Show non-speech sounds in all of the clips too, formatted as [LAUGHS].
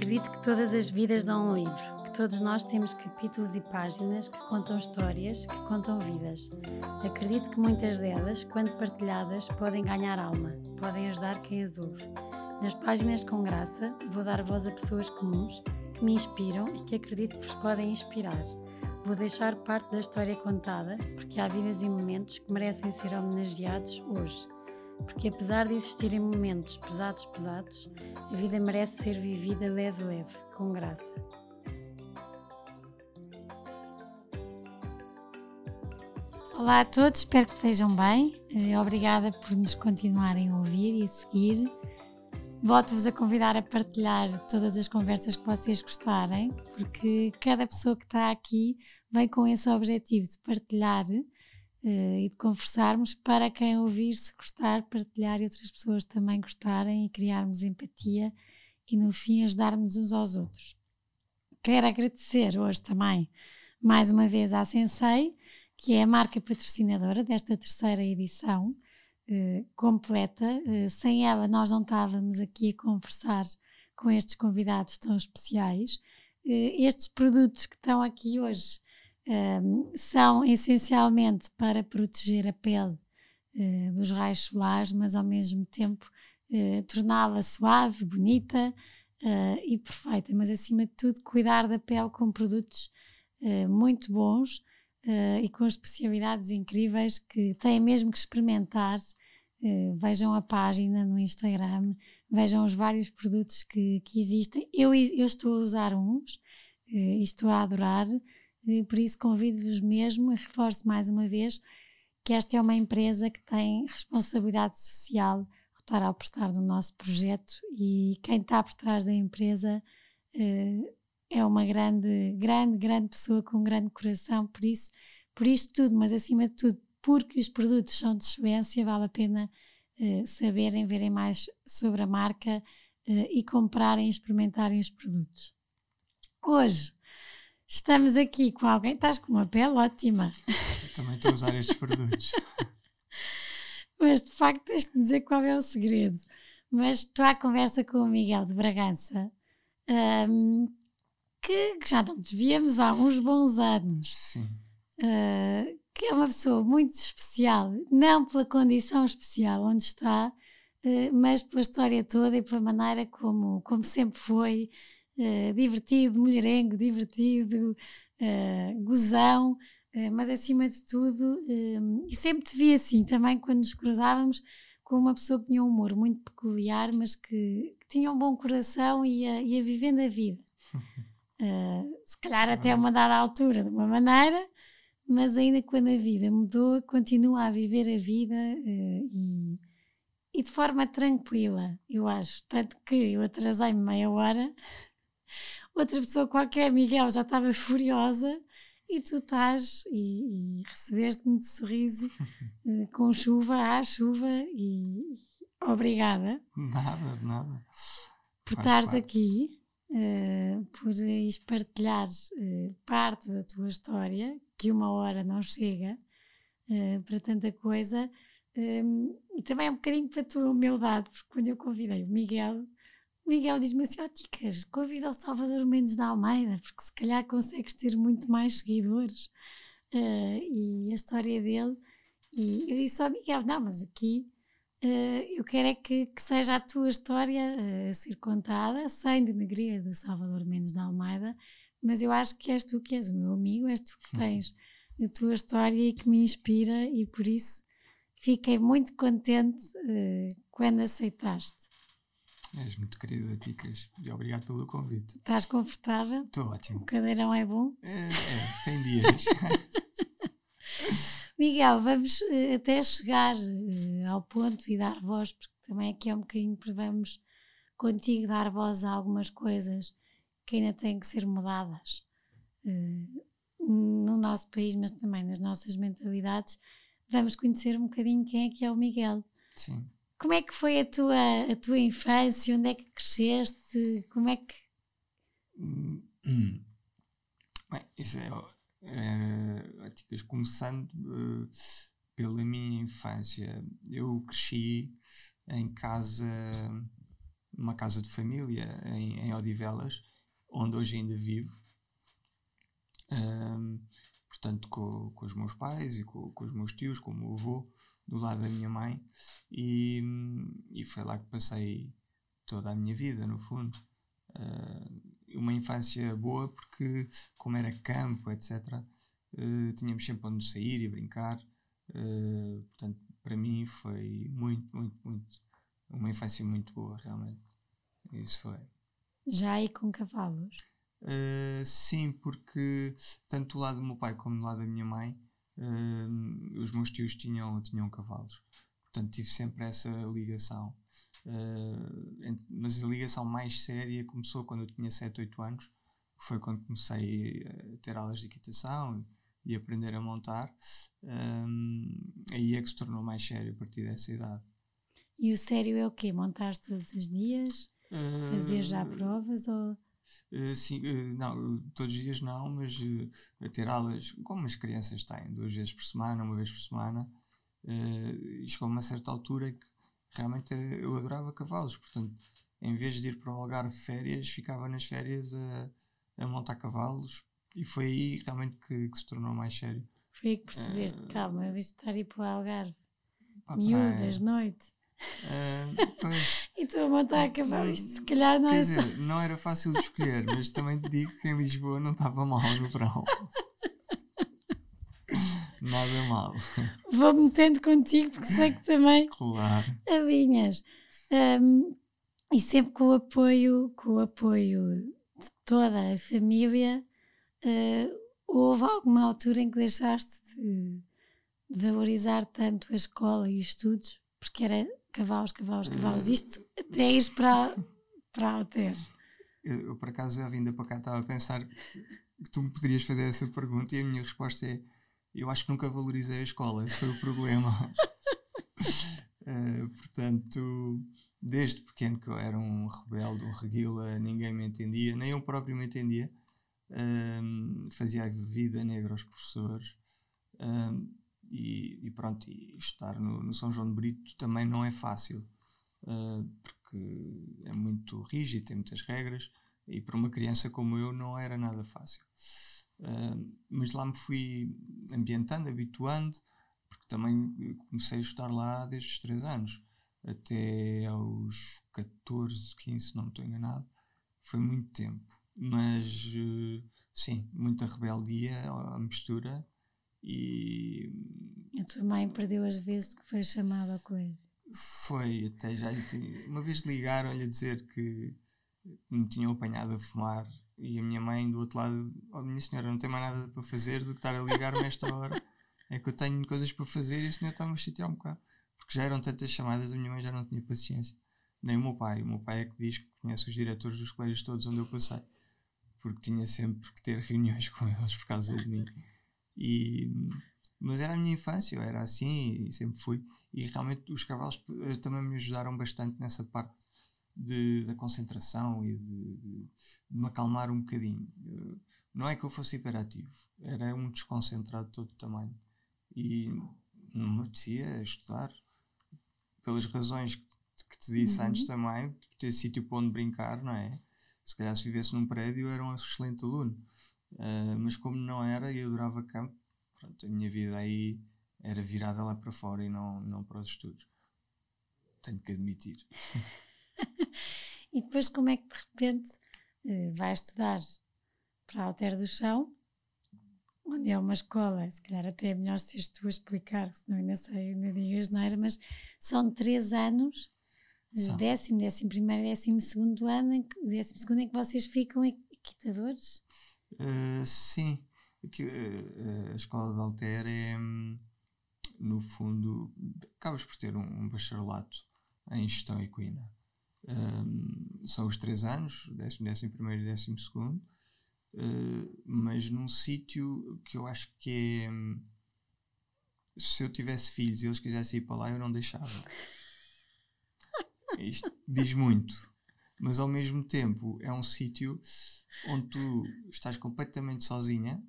Acredito que todas as vidas dão um livro, que todos nós temos capítulos e páginas que contam histórias, que contam vidas. Acredito que muitas delas, quando partilhadas, podem ganhar alma, podem ajudar quem as ouve. Nas páginas com graça, vou dar voz a pessoas comuns que me inspiram e que acredito que vos podem inspirar. Vou deixar parte da história contada, porque há vidas e momentos que merecem ser homenageados hoje porque apesar de existirem momentos pesados, pesados, a vida merece ser vivida leve, leve, com graça. Olá a todos, espero que estejam bem. Eh, obrigada por nos continuarem a ouvir e a seguir. Volto-vos a convidar a partilhar todas as conversas que vocês gostarem, porque cada pessoa que está aqui vem com esse objetivo de partilhar uh, e de conversarmos para quem ouvir, se gostar, partilhar e outras pessoas também gostarem e criarmos empatia e no fim ajudarmos uns aos outros. Quero agradecer hoje também mais uma vez à Sensei, que é a marca patrocinadora desta terceira edição uh, completa. Uh, sem ela, nós não estávamos aqui a conversar com estes convidados tão especiais. Uh, estes produtos que estão aqui hoje um, são essencialmente para proteger a pele uh, dos raios solares, mas ao mesmo tempo uh, torná-la suave, bonita uh, e perfeita. Mas acima de tudo, cuidar da pele com produtos muito bons e com especialidades incríveis que têm mesmo que experimentar. vejam a página no Instagram, vejam os vários produtos que, que existem. Eu, eu estou a usar uns estou a adorar. Por isso convido-vos mesmo, e reforço mais uma vez, que esta é uma empresa que tem responsabilidade social estar ao prestar do nosso projeto e quem está por trás da empresa uh, é uma grande, grande, grande pessoa com um grande coração, por isso, por isto tudo, mas acima de tudo, porque os produtos são de excelência, vale a pena uh, saberem, verem mais sobre a marca uh, e comprarem e experimentarem os produtos. Hoje Estamos aqui com alguém, estás com uma pele ótima. Eu também estou a usar estes produtos. [LAUGHS] Mas de facto tens que me dizer qual é o segredo. Mas estou à conversa com o Miguel de Bragança, um, que, que, já não nos víamos há uns bons anos. Sim. Uh, que é uma pessoa muito especial, não pela condição especial onde está, uh, mas pela história toda e pela maneira como, como sempre foi uh, divertido, mulherengo, divertido, uh, gozão, uh, mas acima de tudo, e sempre te vi assim também quando nos cruzávamos com uma pessoa que tinha um humor muito peculiar, mas que, que tinha um bom coração e ia, ia vivendo a vida. [LAUGHS] se calhar até uma dada altura, de uma maneira, mas ainda quando a vida mudou, continua a viver a vida e, e de forma tranquila, eu acho. Tanto que eu atrasei-me meia hora outra pessoa qualquer, Miguel, já estava furiosa e tu estás e, e recebeste-me de sorriso [LAUGHS] eh, com chuva à chuva e, e obrigada. Nada, nada. Por estares aqui, uh, por ires partilhar uh, parte da tua história, que uma hora não chega uh, para tanta coisa. Um, e também é um bocadinho para a tua humildade, porque quando eu convidei o Miguel, Miguel diz-me assim: ó oh, Ticas, convida o Salvador Mendes da Almeida, porque se calhar consegues ter muito mais seguidores. Uh, e a história dele. E eu disse ao Miguel: não, mas aqui uh, eu quero é que, que, seja a tua história uh, a ser contada, sem denegrir do Salvador Mendes da Almeida, mas eu acho que és tu que és o meu amigo, és tu que tens a tua história e que me inspira, e por isso fiquei muito contente quando aceitaste. És muito querida, Ticas, e obrigado pelo convite. Estás confortável? Estou ótimo. O cadeirão é bom? É, é tem dias. [LAUGHS] Miguel, vamos uh, até chegar uh, ao ponto e dar voz, porque também aqui é um bocadinho para vamos contigo dar voz a algumas coisas que ainda têm que ser mudadas uh, no nosso país, mas também nas nossas mentalidades. Vamos conhecer um bocadinho quem é que é o Miguel. Sim. Como é que foi a tua, a tua infância? Onde é que cresceste? Como é que. Hum. Bem, isso é. é começando uh, pela minha infância. Eu cresci em casa numa casa de família em, em Odivelas, onde hoje ainda vivo. Portanto, com, com os meus pais e com, com os meus tios, com o meu avô, do lado da minha mãe, e, e foi lá que passei toda a minha vida, no fundo. Uh, uma infância boa, porque, como era campo, etc., uh, ah, tínhamos sempre onde sair e brincar. Uh, portanto, para mim foi muito, muito, muito. Uma infância muito boa, realmente. Isso foi. Já aí com cavalos? Uh, sim, porque tanto do lado do meu pai como do lado da minha mãe, os meus tios tinham, tinham cavalos. Portanto, tive sempre essa ligação. Uh, mas a ligação mais séria começou quando eu tinha 7, 8 anos. Foi quando comecei a ter aulas de equitação e aprender a montar. aí é que se tornou mais sério a partir dessa idade. E o sério é o quê? Montar todos os dias? Fazer já provas? Ou Uh, sim, uh, não, todos os dias não, mas uh, ter aulas como as crianças têm, duas vezes por semana, uma vez por semana. Uh, chegou a uma certa altura que realmente eu adorava cavalos, portanto, em vez de ir para o Algarve férias, ficava nas férias a, a montar cavalos e foi aí realmente que, que se tornou mais sério. Foi aí que percebeste, calma, vez de estar a ir para o Algarve, miúdas, noite. Uh, e tu a montar a cavalo, isto se calhar não quer é dizer, só... não era fácil de escolher, mas também te digo que em Lisboa não estava mal no verão. Nada mal. Vou metendo contigo porque sei que também claro. alinhas. Um, e sempre com o apoio, com o apoio de toda a família, uh, houve alguma altura em que deixaste de, de valorizar tanto a escola e os estudos, porque era cavalos, cavalos, cavalos. Isto até ir para, para Alter. Eu, eu, por acaso, a vinda para cá, estava a pensar que tu me poderias fazer essa pergunta e a minha resposta é: eu acho que nunca valorizei a escola, esse foi o problema. uh, [LAUGHS] portanto, desde pequeno que eu era um rebelde, um reguila, ninguém me entendia, nem eu próprio me entendia. Uh, fazia a vida negra aos professores. Uh, e, e pronto, e estar no, no, São João de Brito também não é fácil, uh, porque é muito rígido, tem muitas regras, e para uma criança como eu não era nada fácil. Uh, mas lá me fui ambientando, habituando, porque também comecei a estudar lá desde os 3 anos, até aos 14, 15, se não me estou enganado. Foi muito tempo, mas uh, sim, muita rebeldia, a mistura e. A tua mãe perdeu as vezes que foi chamada ao coelho. Foi, até já lhe tinha. Uma vez ligaram-lhe a dizer que me tinham apanhado a fumar e a minha mãe do outro lado, oh minha senhora, não tem mais nada para fazer do que estar a ligar-me esta hora. É que eu tenho coisas para fazer e a senhora está-me a chatear um bocado. Porque já eram tantas chamadas, a minha mãe já não tinha paciência. Nem o meu pai. O meu pai é que diz que conhece os diretores dos colégios todos onde eu passei. Porque tinha sempre que ter reuniões [LAUGHS] com eles por causa de mim. E, mas era a minha infância, eu era assim e sempre fui. E realmente os cavalos eh, também me ajudaram bastante nessa parte de, da concentração e de, de, de me acalmar um bocadinho. não é que eu fosse hiperativo, era um desconcentrado de todo o tamanho. E não me apetecia estudar, pelas razões que, que te disse uhum. antes também, ter sítio para onde brincar, não é? Se calhar se vivesse num prédio era um excelente aluno. Uh, mas como não era e eu adorava campo, pronto, a minha vida aí era virada lá para fora e não, não para os estudos. Tenho que admitir. [LAUGHS] e depois como é que de repente uh, vai estudar para Alter do Chão, onde é uma escola, se calhar até é melhor seres tu a explicar, senão ainda sei, ainda digas não era, mas são três anos, são. décimo, décimo primeiro, décimo segundo ano, décimo segundo em que vocês ficam equitadores? Uh, sim, que, uh, a escola de Alter é, no fundo, acabas por ter um, um bacharelato em gestão equina. Um, são os três anos, décimo, décimo primeiro e décimo segundo, uh, mas num sítio que eu acho que é. Se eu tivesse filhos e eles quisessem ir para lá, eu não deixava. [LAUGHS] Isto diz muito mas ao mesmo tempo é um sítio onde tu estás completamente sozinha,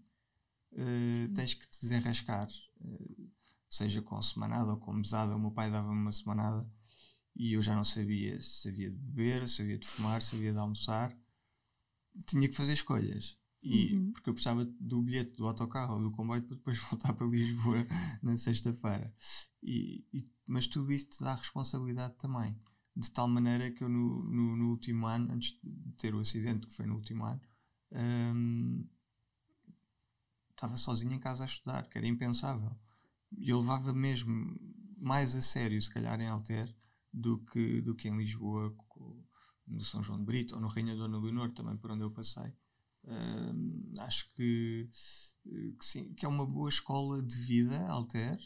uh, tens que te desenrascar, uh, seja com semanada ou com mesada. O meu pai dava-me uma semanada e eu já não sabia se havia de beber, se havia de fumar, se havia de almoçar. Tinha que fazer escolhas. E, Uhum. Porque eu precisava do bilhete do autocarro ou do comboio para depois [LAUGHS] voltar para Lisboa na sexta-feira. E, e- mas tudo isso te dá responsabilidade também. De tal maneira que eu, no, no, no último ano, antes de ter o acidente, que foi no último ano, hum, estava sozinho em casa a estudar, que era impensável. E eu levava mesmo mais a sério, se calhar, em Alter do que, do que em Lisboa, no São João de Brito ou no Rainha Dona Leonor, também por onde eu passei. Hum, acho que, que sim, que é uma boa escola de vida, Alter.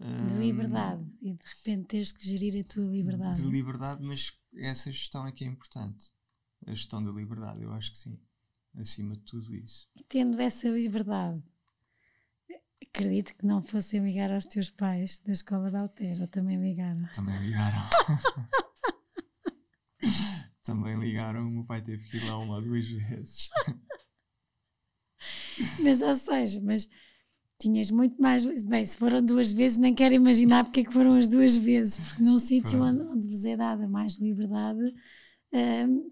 De Hum, liberdade. E de repente teres que gerir a tua liberdade. De liberdade, mas essa gestão é que é importante. A gestão da liberdade, eu acho que sim. Acima de tudo isso. Tendo essa liberdade, acredito que não fossem ligar aos teus pais da escola de Altero, ou também ligaram. Também ligaram. [LAUGHS] Também ligaram. O meu pai teve que ir lá uma ou duas vezes. Mas, ou seja, mas tinhas muito mais. Bem, se foram duas vezes, nem quero imaginar porque é que foram as duas vezes, porque num sítio onde, onde vos é dada mais liberdade, hum,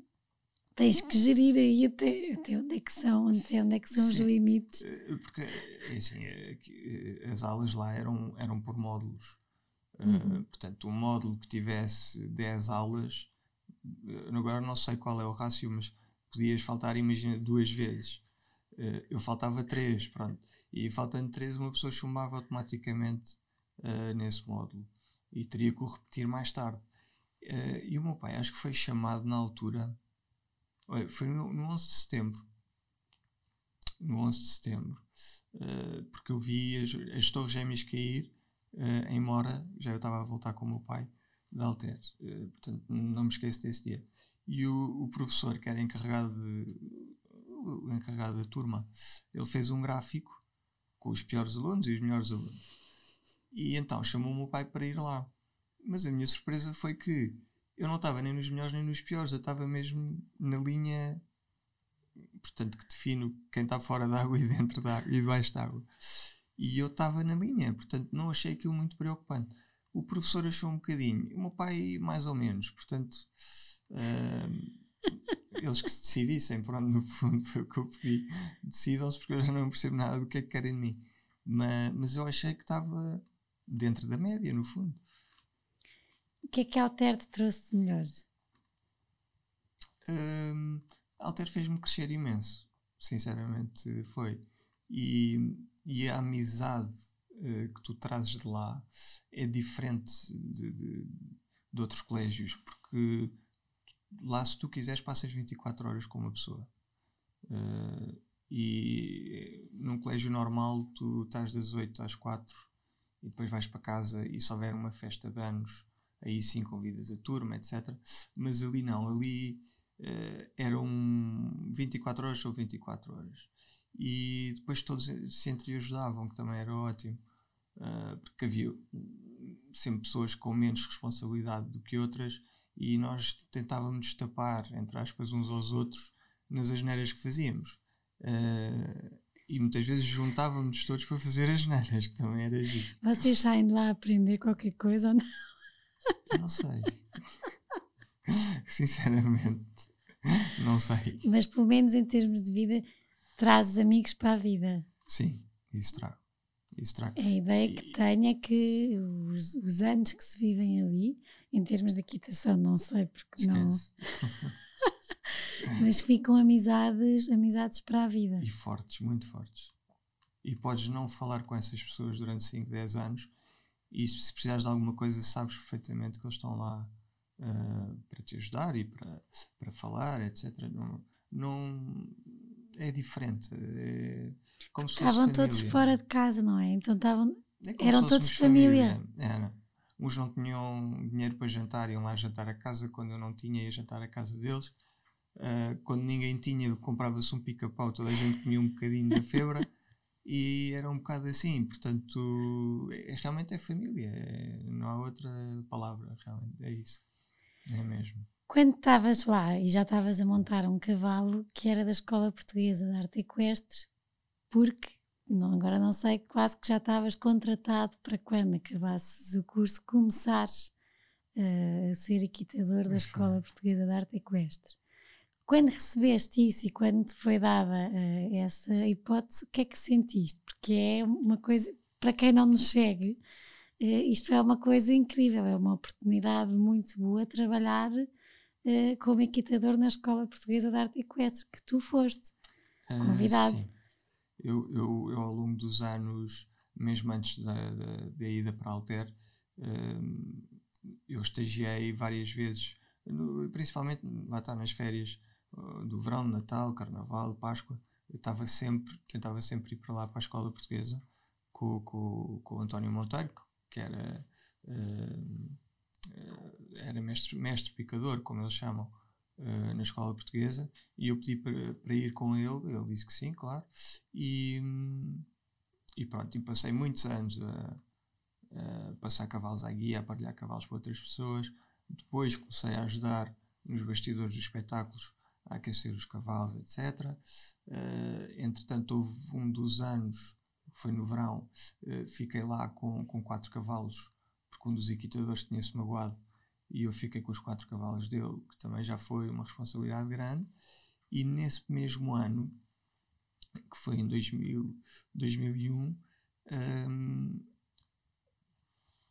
tens que gerir aí até, até onde é que são, até onde é que são os Sim. limites. Eh, Porque, é assim, é eh, as aulas lá eram, eram por módulos. Eh, Uhum. portanto, um módulo que tivesse 10 aulas, agora não sei qual é o rácio, mas podias faltar, imagina, duas vezes. Eh, eu faltava três, pronto. E faltando três, uma pessoa chumbava automaticamente eh, nesse módulo. E teria que o repetir mais tarde. Eh, e o meu pai, acho que foi chamado na altura, foi no, no 11 de setembro. No 11 de setembro. Eh, porque eu vi as, as Torres Gêmeas cair em Mora, já eu estava a voltar com o meu pai, de Alter. Portanto, não me esqueço desse dia. E o, o professor, que era encarregado, de, o encarregado da turma, ele fez um gráfico com os piores alunos e os melhores alunos. E então chamou o meu pai para ir lá. Mas a minha surpresa foi que eu não estava nem nos melhores nem nos piores, eu estava mesmo na linha, portanto, que defino quem está fora da água e dentro da água e debaixo da água. E eu estava na linha, portanto, não achei aquilo muito preocupante. O professor achou um bocadinho, o meu pai mais ou menos, portanto, ahm, eles que se decidissem, pronto, no fundo foi o que eu pedi, decidam-se porque eu já não percebo nada do que é que querem de mim. Mas, mas eu achei que estava dentro da média, no fundo. O que é que a Alter te trouxe de melhor? Hum, Alter fez-me crescer imenso, sinceramente foi. E, e a amizade eh, que tu trazes de lá é diferente de, de, de outros colégios, porque lá, se tu quiseres, passas 24 horas com uma pessoa. Eh, e num colégio normal, tu estás das 8 às 4 e depois vais para casa e se houver uma festa de anos, aí sim convidas a turma, etc. Mas ali não, ali eh, eram 24 horas ou 24 horas. E depois todos se entreajudavam, que também era ótimo, eh, porque havia sempre pessoas com menos responsabilidade do que outras e nós tentávamos destapar, entre aspas, uns aos outros nas asneiras que fazíamos. Eh, e muitas vezes juntávamos todos para fazer as neiras, que também era giro. Vocês saem de lá a aprender qualquer coisa ou não? Não sei. [LAUGHS] Sinceramente, não sei. Mas pelo menos em termos de vida, trazes amigos para a vida. Sim, isso trago. Isso. A ideia que tenho é que os, os anos que se vivem ali, em termos de equitação, não sei porque não, Esquece. [LAUGHS] mas ficam amizades, amizades para a vida. E fortes, muito fortes. E podes não falar com essas pessoas durante 5, 10 anos e se precisares de alguma coisa sabes perfeitamente que eles estão lá ah, para te ajudar e para, para falar, etc. Não, não é diferente. É como se Estavam todos família. fora de casa, não é? Então estavam. É Eram todos família. Era. Uns não tinham dinheiro para jantar, iam lá jantar a casa. Quando eu não tinha, ia jantar a casa deles. Ah, quando ninguém tinha, comprava-se um pica-pau, toda a gente comia um bocadinho da febra. [LAUGHS] e era um bocado assim. Portanto, é, realmente é família. é- não há outra palavra, realmente. É isso. É mesmo. Quando estavas lá e já estavas a montar um cavalo que era da Escola Portuguesa de Arte Equestre, porque não, agora não sei, quase que já estavas contratado para quando acabasses o curso começares uh, ser equitador da Escola Portuguesa de Arte Equestre. Quando recebeste isso e quando te foi dada uh, essa hipótese, o que é que sentiste? Porque é uma coisa, para quem não nos segue, uh, isto é uma coisa incrível, é uma oportunidade muito boa trabalhar como equitador na Escola Portuguesa de Arte Equestre, que tu foste convidado. Eu, eu, eu, ao longo dos anos, mesmo antes da, da, da ida para Alter, eu estagiei várias vezes, principalmente lá está nas férias uh, do verão, Natal, Carnaval, Páscoa. Eu estava sempre, tentava sempre ir para lá para a escola portuguesa com, com, com o António Monteiro, que era, uh, era mestre, mestre picador, como eles chamam, uh, na escola portuguesa. E eu pedi para, para ir com ele, ele disse que sim, claro. E, e pronto, e passei muitos anos a uh, passar cavalos à guia, a partilhar cavalos para outras pessoas. Depois comecei a ajudar nos bastidores dos espetáculos a aquecer os cavalos, etc. Uh, eh, entretanto, houve um dos anos, foi no verão, uh, fiquei lá com, com quatro cavalos, porque um dos equitadores tinha-se magoado e eu fiquei com os quatro cavalos dele, que também já foi uma responsabilidade grande. E nesse mesmo ano, que foi em 2000, 2001, um,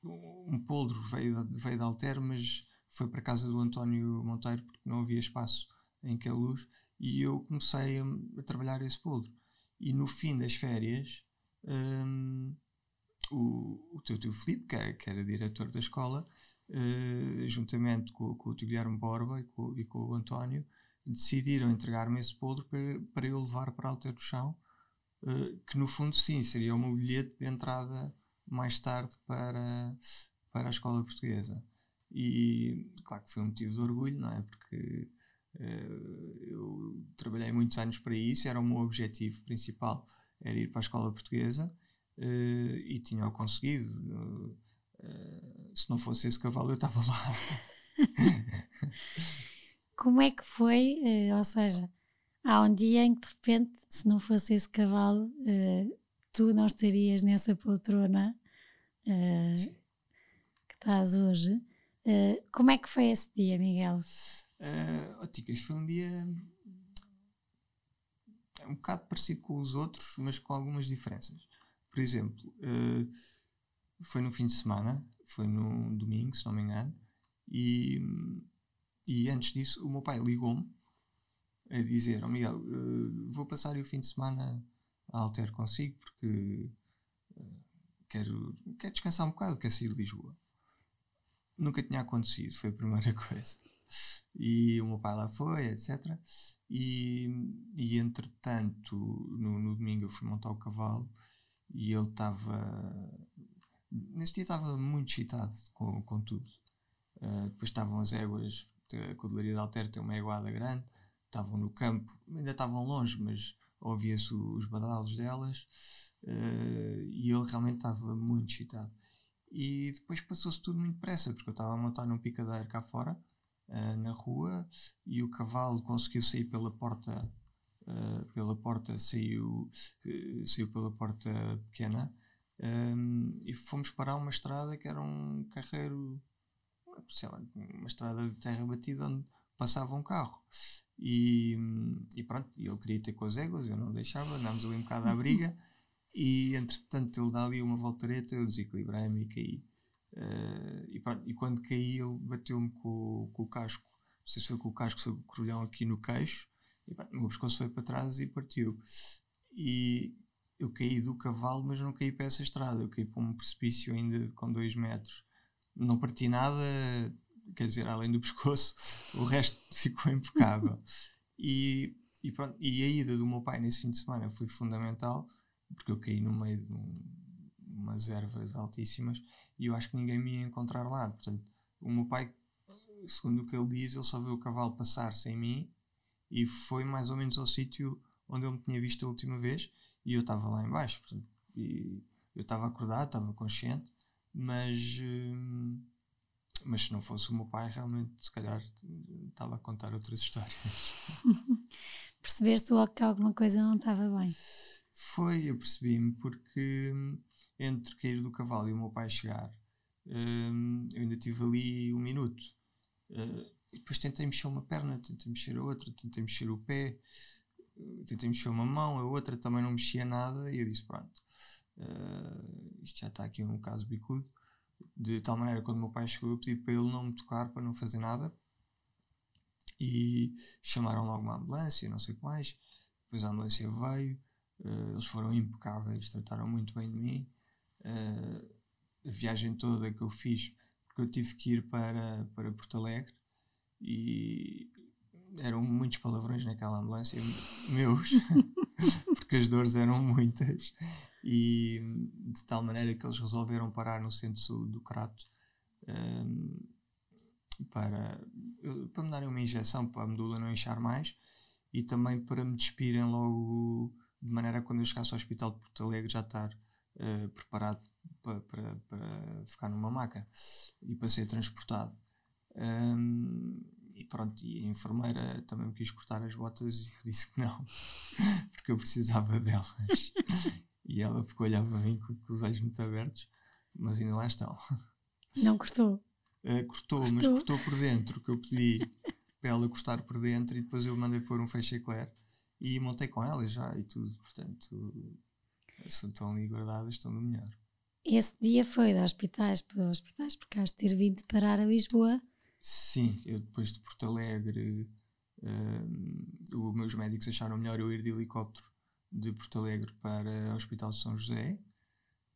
um poldro veio, veio de Alter, mas foi para casa do António Monteiro porque não havia espaço em que a luz e eu comecei a, a, trabalhar esse poldro. E no fim das férias, um, o, o teu tio Filipe, que, é, que, era diretor da escola, uh, juntamente com, com, o Guilherme Borba e com, e com o António, decidiram entregar-me esse poldro para, para eu levar para Alter do Chão, uh, que no fundo sim, seria o meu bilhete de entrada mais tarde para, para a escola portuguesa. E claro que foi um motivo de orgulho, não é? Porque uh, eu trabalhei muitos anos para isso, era o meu objetivo principal, era ir para a escola portuguesa uh, e tinha-o conseguido. Uh, se não fosse esse cavalo, eu estava lá. [LAUGHS] Como é que foi? ou seja, há um dia em que de repente, se não fosse esse cavalo, tu não estarias nessa poltrona que estás hoje. Como é que foi esse dia, Miguel? Uh, oh, Ticas, foi um dia um bocado parecido com os outros, mas com algumas diferenças. Por exemplo, uh, foi no fim de semana, foi no domingo, se não me engano, e, e antes disso o meu pai ligou-me a dizer: oh, Miguel, uh, vou passar o fim de semana a alter consigo porque uh, quero, quero descansar um bocado, quero sair de Lisboa. Nunca tinha acontecido, foi a primeira [LAUGHS] coisa. E o meu pai lá foi, etc. E, e entretanto, no, no domingo eu fui montar o cavalo e ele estava. Nesse dia estava muito excitado com, com tudo. Uh, depois estavam as éguas, a Codelaria de Alter tem uma éguada grande, estavam no campo, ainda estavam longe, mas ouvia-se os badalos delas uh, e ele realmente estava muito excitado. E depois passou-se tudo muito depressa, porque eu estava a montar num picadeiro cá fora, uh, na rua, e o cavalo conseguiu sair pela porta, pela porta saiu, saiu pela porta pequena, um, e fomos parar uma estrada que era um carreiro, sei lá, uma estrada de terra batida onde passava um carro. E, e pronto, ele queria ter com as éguas, eu não deixava, andámos ali um bocado à briga. [LAUGHS] E entretanto ele dá ali uma voltareta, eu desequilibrei-me e caí. Uh, e, pronto, e, quando caí ele bateu-me com, com, o casco. Não sei se foi com o casco, foi com o corolhão aqui no queixo. E pronto, o meu pescoço foi para trás e partiu. E eu caí do cavalo, mas não caí para essa estrada. Eu caí para um precipício ainda com 2 metros. Não parti nada, quer dizer, além do [LAUGHS] pescoço, o resto ficou impecável. E, e, pronto, e a ida do meu pai nesse fim de semana foi fundamental porque eu caí no meio de um, umas ervas altíssimas e eu acho que ninguém me ia encontrar lá. Portanto, o meu pai, segundo o que ele diz, ele só viu o cavalo passar sem mim e foi mais ou menos ao sítio onde ele me tinha visto a última vez e eu estava lá embaixo. Portanto, e eu estava acordado, estava consciente, mas, hum, mas se não fosse o meu pai, realmente, se calhar, estava a contar outras [LAUGHS] histórias. [LAUGHS] Percebeste logo que alguma coisa não estava bem? Foi, eu percebi-me, porque hum, entre cair do cavalo e o meu pai chegar, um, eu ainda tive ali um minuto. Uh, e depois tentei mexer uma perna, tentei mexer a outra, tentei mexer o pé, tentei mexer uma mão, a outra também não mexia nada. E eu disse: Pronto, uh, isto já está aqui um caso bicudo. De tal maneira, quando o meu pai chegou, eu pedi para ele não me tocar, para não fazer nada. E chamaram logo uma ambulância, não sei o que mais. Depois a ambulância veio, uh, eles foram impecáveis, trataram muito bem de mim. Uh, a viagem toda que eu fiz, porque eu tive que ir para, para Porto Alegre e eram muitos palavrões naquela ambulância, meus, [LAUGHS] porque as dores eram muitas. E de tal maneira que eles resolveram parar no centro saúde do Crato um, para, para me darem uma injeção para a medula não inchar mais e também para me despirem logo de maneira a quando eu chegasse ao hospital de Porto Alegre já estar uh, preparado para, para, para, ficar numa maca e para ser transportado. Um, e pronto, e a enfermeira também me quis cortar as botas e eu disse que não, [LAUGHS] porque eu precisava delas. e ela ficou a olhar para mim com, com os olhos muito abertos, mas ainda lá estão. Não cortou? Uh, cortou, cortou, mas cortou por dentro, que eu pedi para ela cortar por dentro e depois eu mandei pôr um feixe eclair e montei com ela já e tudo. Portanto, estão ali guardadas, estão no melhor. Esse dia foi de hospitais para hospitais, porque has de ter vindo parar a Lisboa. Sim, eu depois de Porto Alegre, uh, os meus médicos acharam melhor eu ir de helicóptero de Porto Alegre para o Hospital de São José.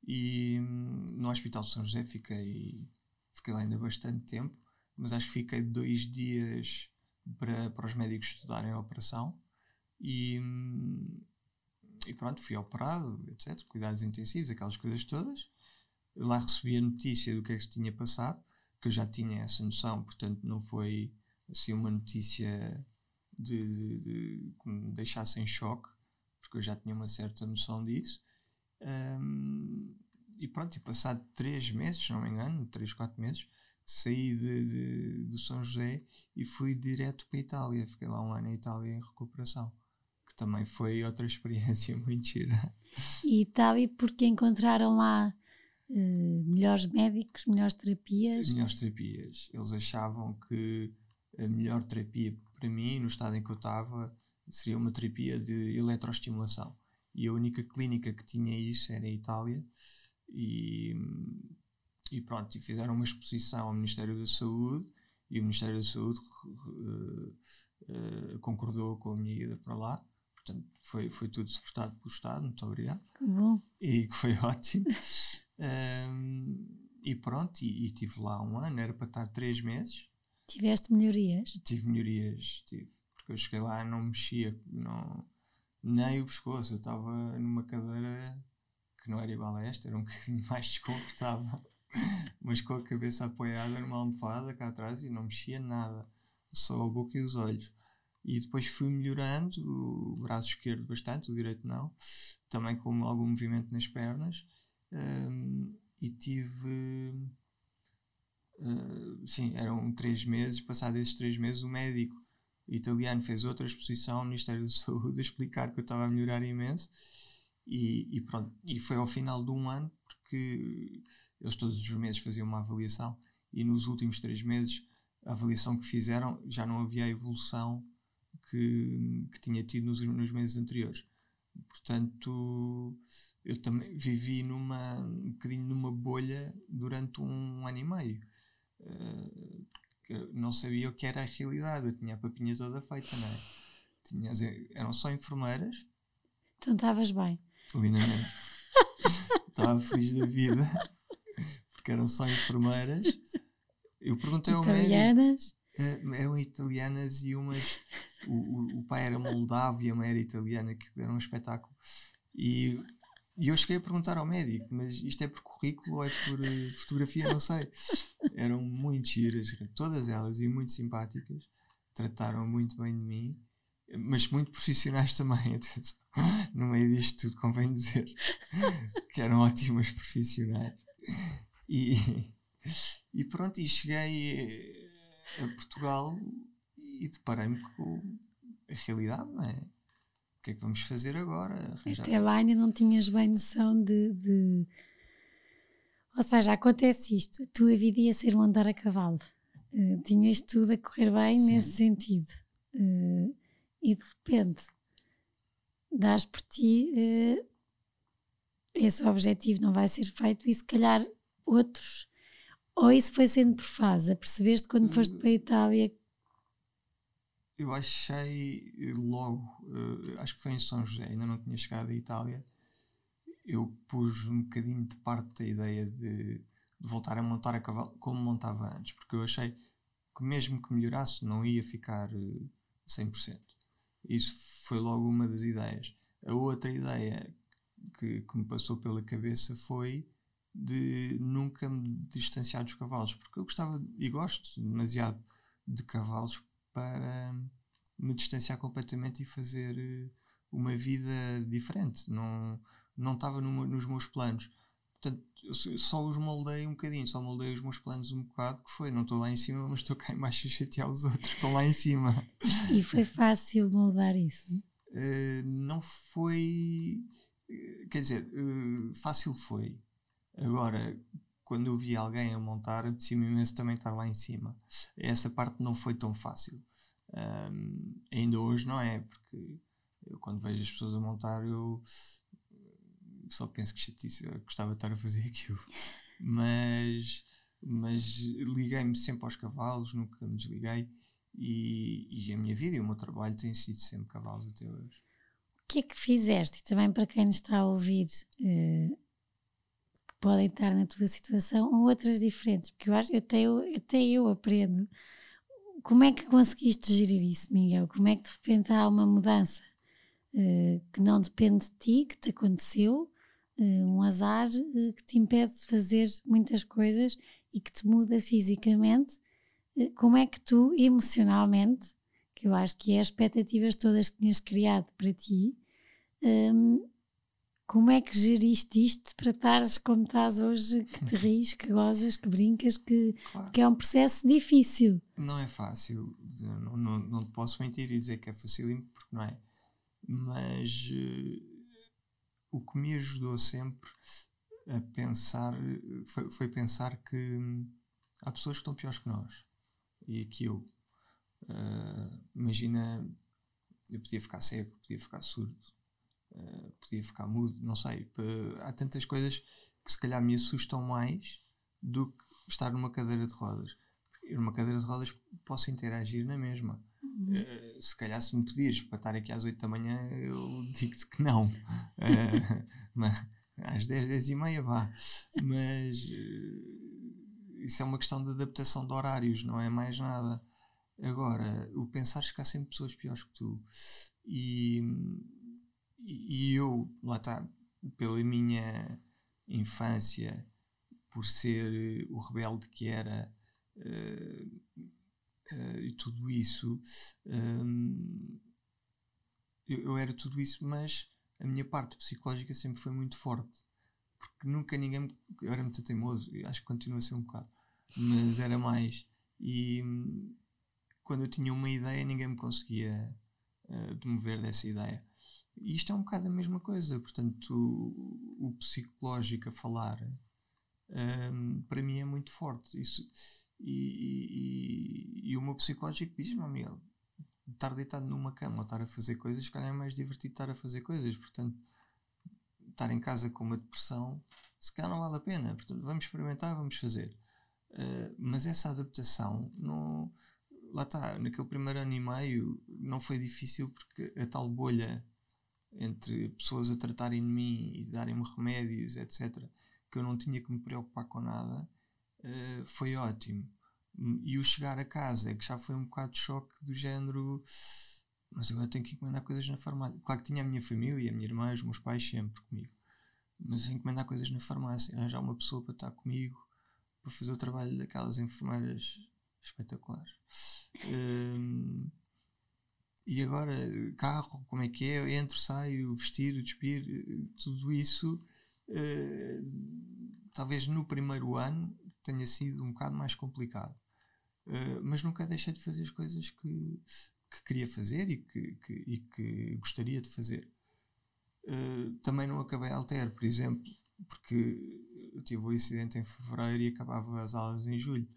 E um, no Hospital de São José fiquei, fiquei lá ainda bastante tempo, mas acho que fiquei dois dias para, para os médicos estudarem a operação. E, hum, e pronto, fui operado, etc. Cuidados intensivos, aquelas coisas todas lá recebi a notícia do que é que se tinha passado, que eu já tinha essa noção, portanto não foi assim uma notícia de, de, de que me deixasse em choque, porque eu já tinha uma certa noção disso. Um, e pronto, e passado três meses, se não me engano, três, quatro meses, saí de, de, de São José e fui direto para a Itália. Fiquei lá um ano em Itália em recuperação, que também foi outra [LAUGHS] experiência muito gira. E Itália, porque encontraram lá uh, melhores médicos, melhores terapias? Melhores terapias. Eles achavam que a melhor terapia para mim, no estado em que eu estava, seria uma terapia de eletroestimulação. E a única clínica que tinha isso era em Itália. E, e pronto, e fizeram uma exposição ao Ministério da Saúde e o Ministério da Saúde uh, uh, concordou com a minha ida para lá. Portanto, foi, foi tudo suportado pelo Estado, muito obrigado. Que bom. E que foi [LAUGHS] ótimo. Um, e pronto, e, e tive lá um ano, era para estar três meses. Tiveste melhorias? Tive melhorias, tive. Porque eu cheguei lá e não mexia, não, nem o pescoço. Eu estava numa cadeira que não era igual a esta, era um [LAUGHS] bocadinho mais desconfortável. Mas com a cabeça apoiada numa almofada cá atrás e não mexia nada, só a boca e os olhos. E depois fui melhorando, o braço esquerdo bastante, o direito não, também com algum movimento nas pernas um, e tive. Uh, sim, eram três meses. Passado esses três meses, o médico italiano fez outra exposição ao Ministério da [LAUGHS] Saúde a explicar que eu estava a melhorar imenso. E, e, pronto, e foi ao final de um ano, porque eles todos os meses faziam uma avaliação, e nos últimos três meses, a avaliação que fizeram já não havia a evolução que, que tinha tido nos, nos meses anteriores. Portanto, eu também vivi numa, um bocadinho numa bolha durante um ano e meio. Uh, não sabia o que era a realidade, eu tinha a papinha toda feita, não é? Tinha, eram só enfermeiras. Então estavas bem. Lindamente. [LAUGHS] Estava feliz da vida. Porque eram só enfermeiras. Eu perguntei ao Italianas? médico. Uh, eram italianas e umas. O, o, o pai era moldavo e a mãe era italiana, que era um espetáculo. E e eu cheguei a perguntar ao médico, mas isto é por currículo ou é por uh, fotografia? Não sei. Eram muito giras, todas elas, e muito simpáticas. Trataram muito bem de mim, mas muito profissionais também. [LAUGHS] No meio disto tudo, convém dizer que eram ótimas profissionais. E, e pronto, e cheguei a Portugal e deparei-me com a realidade, não é? O que é que vamos fazer agora? Arranjar... Até lá ainda não tinhas bem noção de, de, Ou seja, acontece isto, a tua vida ia ser um andar a cavalo. Uh, tinhas tudo a correr bem Sim. nesse sentido. Uh, e de repente dás por ti, uh, esse objetivo não vai ser feito e se calhar outros. Ou isso foi sendo por fase, percebeste quando foste para a Itália eu achei logo, uh, acho que foi em São José, ainda não tinha chegado à Itália, eu pus um bocadinho de parte da ideia de, de, voltar a montar a cavalo como montava antes, porque eu achei que mesmo que melhorasse não ia ficar uh, eh, 100%. Isso foi logo uma das ideias. A outra ideia que, que me passou pela cabeça foi de nunca me distanciar dos cavalos, porque eu gostava e gosto demasiado de cavalos para me distanciar completamente e fazer eh, uma vida diferente. Não, não estava no, nos meus planos. Portanto, só os moldei um bocadinho, só moldei os meus planos um bocado, que foi, não estou lá em cima, mas estou cá em baixo a chatear os outros, estão lá em cima. E foi fácil moldar isso? Uh, não foi, eh, quer dizer, uh, fácil foi. Agora, quando eu vi alguém a montar, de cima imenso também estar lá em cima. Essa parte não foi tão fácil. Um, ainda hoje não é, porque eu quando vejo as pessoas a montar, eu só penso que chatice, eu gostava de estar a fazer [LAUGHS] aquilo. Mas, mas liguei-me sempre aos cavalos, nunca me desliguei. E, e a minha vida e o meu trabalho têm sido sempre cavalos até hoje. O que é que fizeste? E também para quem nos está a ouvir, uh, podem estar na tua situação ou outras diferentes, porque eu acho até eu, até eu aprendo. Como é que conseguiste gerir isso, Miguel? Como é que de repente há uma mudança uh, que não depende de ti, que te aconteceu, uh, um azar uh, que te impede de fazer muitas coisas e que te muda fisicamente? como é que tu, emocionalmente, que eu acho que é as expectativas todas que tinhas criado para ti, um, como é que geriste isto para estares como estás hoje, que te ris, que gozas, que brincas, que, claro. que é um processo difícil? Não é fácil, não, não, não te posso mentir e dizer que é facílimo, porque não é. Mas uh, o que me ajudou sempre a pensar foi, foi, pensar que hum, há pessoas que estão piores que nós e que eu. Uh, imagina, eu podia ficar cego, podia ficar surdo eh, podia ficar mudo, não sei. há tantas coisas que se calhar me assustam mais do que estar numa cadeira de rodas. Numa cadeira de rodas posso interagir na mesma. Uhum. Uh, se calhar se me pedires para estar aqui às 8 da manhã, eu digo-te que não. Uh, [LAUGHS] mas, às 10, 10 e meia vá. Mas uh, isso é uma questão de adaptação de horários, não é mais nada. Agora, o pensar que há sempre pessoas piores que tu e e, eu, lá está, pela minha infância, por ser o rebelde que era uh, uh, e tudo isso, um, eu, eu, era tudo isso, mas a minha parte psicológica sempre foi muito forte. Porque nunca ninguém. Eu era muito teimoso, acho que continua a ser um bocado, mas era mais. E um, quando eu tinha uma ideia, ninguém me conseguia uh, demover dessa ideia. Isto é um bocado a mesma coisa, portanto, o, o psicológico a falar um, para mim é muito forte. Isso, e, e, e o meu psicológico diz-me, estar deitado numa cama ou estar a fazer coisas, calhar é mais divertido estar a fazer coisas, portanto, estar em casa com uma depressão, se calhar não vale a pena, portanto, vamos experimentar, vamos fazer. Uh, mas essa adaptação lá está, naquele primeiro ano e meio não foi difícil porque a tal bolha entre pessoas a tratarem de mim e darem-me remédios, etc., que eu não tinha que me preocupar com nada, uh, foi ótimo. E o chegar a casa é que já foi um bocado de choque do género. Mas agora tenho que encomendar coisas na farmácia. Claro que tinha a minha família, a minha irmã, os meus pais sempre comigo. Mas encomendar coisas na farmácia, arranjar uma pessoa para estar comigo, para fazer o trabalho daquelas enfermeiras espetaculares. Um, e agora, carro, como é que é? Entro, saio, vestir, despir, tudo isso, uh, talvez no primeiro ano tenha sido um bocado mais complicado. Uh, mas nunca deixei de fazer as coisas que, que queria fazer e que, que, e que gostaria de fazer. Uh, também não acabei alter, por exemplo, porque eu tive o incidente em fevereiro e acabava as aulas em julho.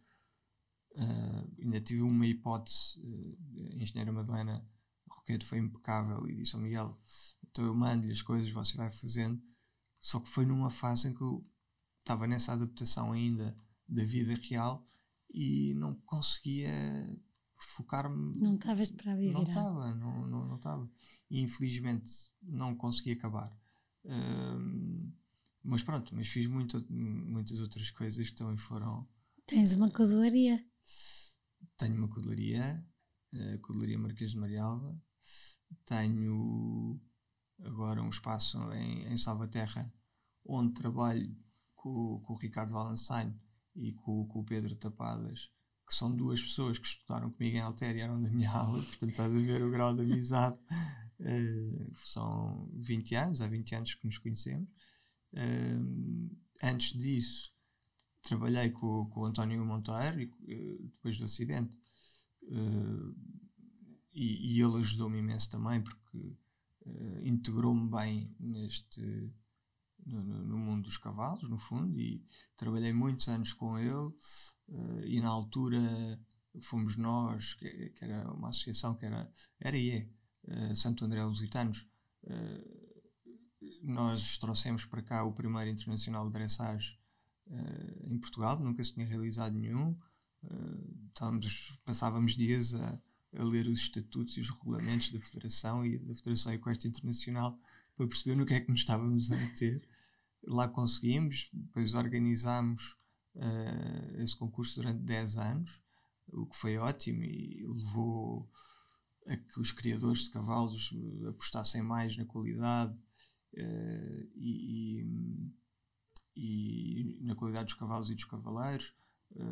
Uh, ainda tive uma hipótese, uh, a engenheira Madalena Roqueto foi impecável e disse ao Miguel: então eu mando-lhe as coisas, você vai fazendo. Só que foi numa fase em que eu estava nessa adaptação ainda da vida real e não conseguia focar-me. Não estavas para viver. Não estava, não estava. Não, não e infelizmente não consegui acabar. Uh, mas pronto, mas fiz muito, muitas outras coisas que também foram. Tens uma codelaria? Tenho uma codelaria, a codelaria Marquês de Marialva. Tenho agora um espaço em, em Salvaterra onde trabalho com, com o Ricardo Valenstein e com, com, o Pedro Tapadas, que são duas pessoas que estudaram comigo em Alter e eram da minha [LAUGHS] aula, portanto estás a ver o grau de amizade. Uh, são 20 anos, há 20 anos que nos conhecemos. Uh, antes disso, trabalhei com, com o António Monteiro, e, uh, depois do acidente, uh, e, e, ele ajudou-me imenso também, porque integrou-me bem neste no, no, mundo dos cavalos, no fundo, e trabalhei muitos anos com ele. e na altura fomos nós, que, que, era uma associação que era, era e é, Santo André Lusitanos nós trouxemos para cá o primeiro internacional de dressage uh, em Portugal, nunca se tinha realizado nenhum. Uh, estávamos, passávamos dias a, a, ler os estatutos e os regulamentos da Federação e da Federação Equestre Internacional para perceber no que é que nos estávamos a meter. Lá conseguimos, depois organizámos uh, esse concurso durante 10 anos, o que foi ótimo e levou a que os criadores de cavalos apostassem mais na qualidade uh, e, e, e, na qualidade dos cavalos e dos cavaleiros.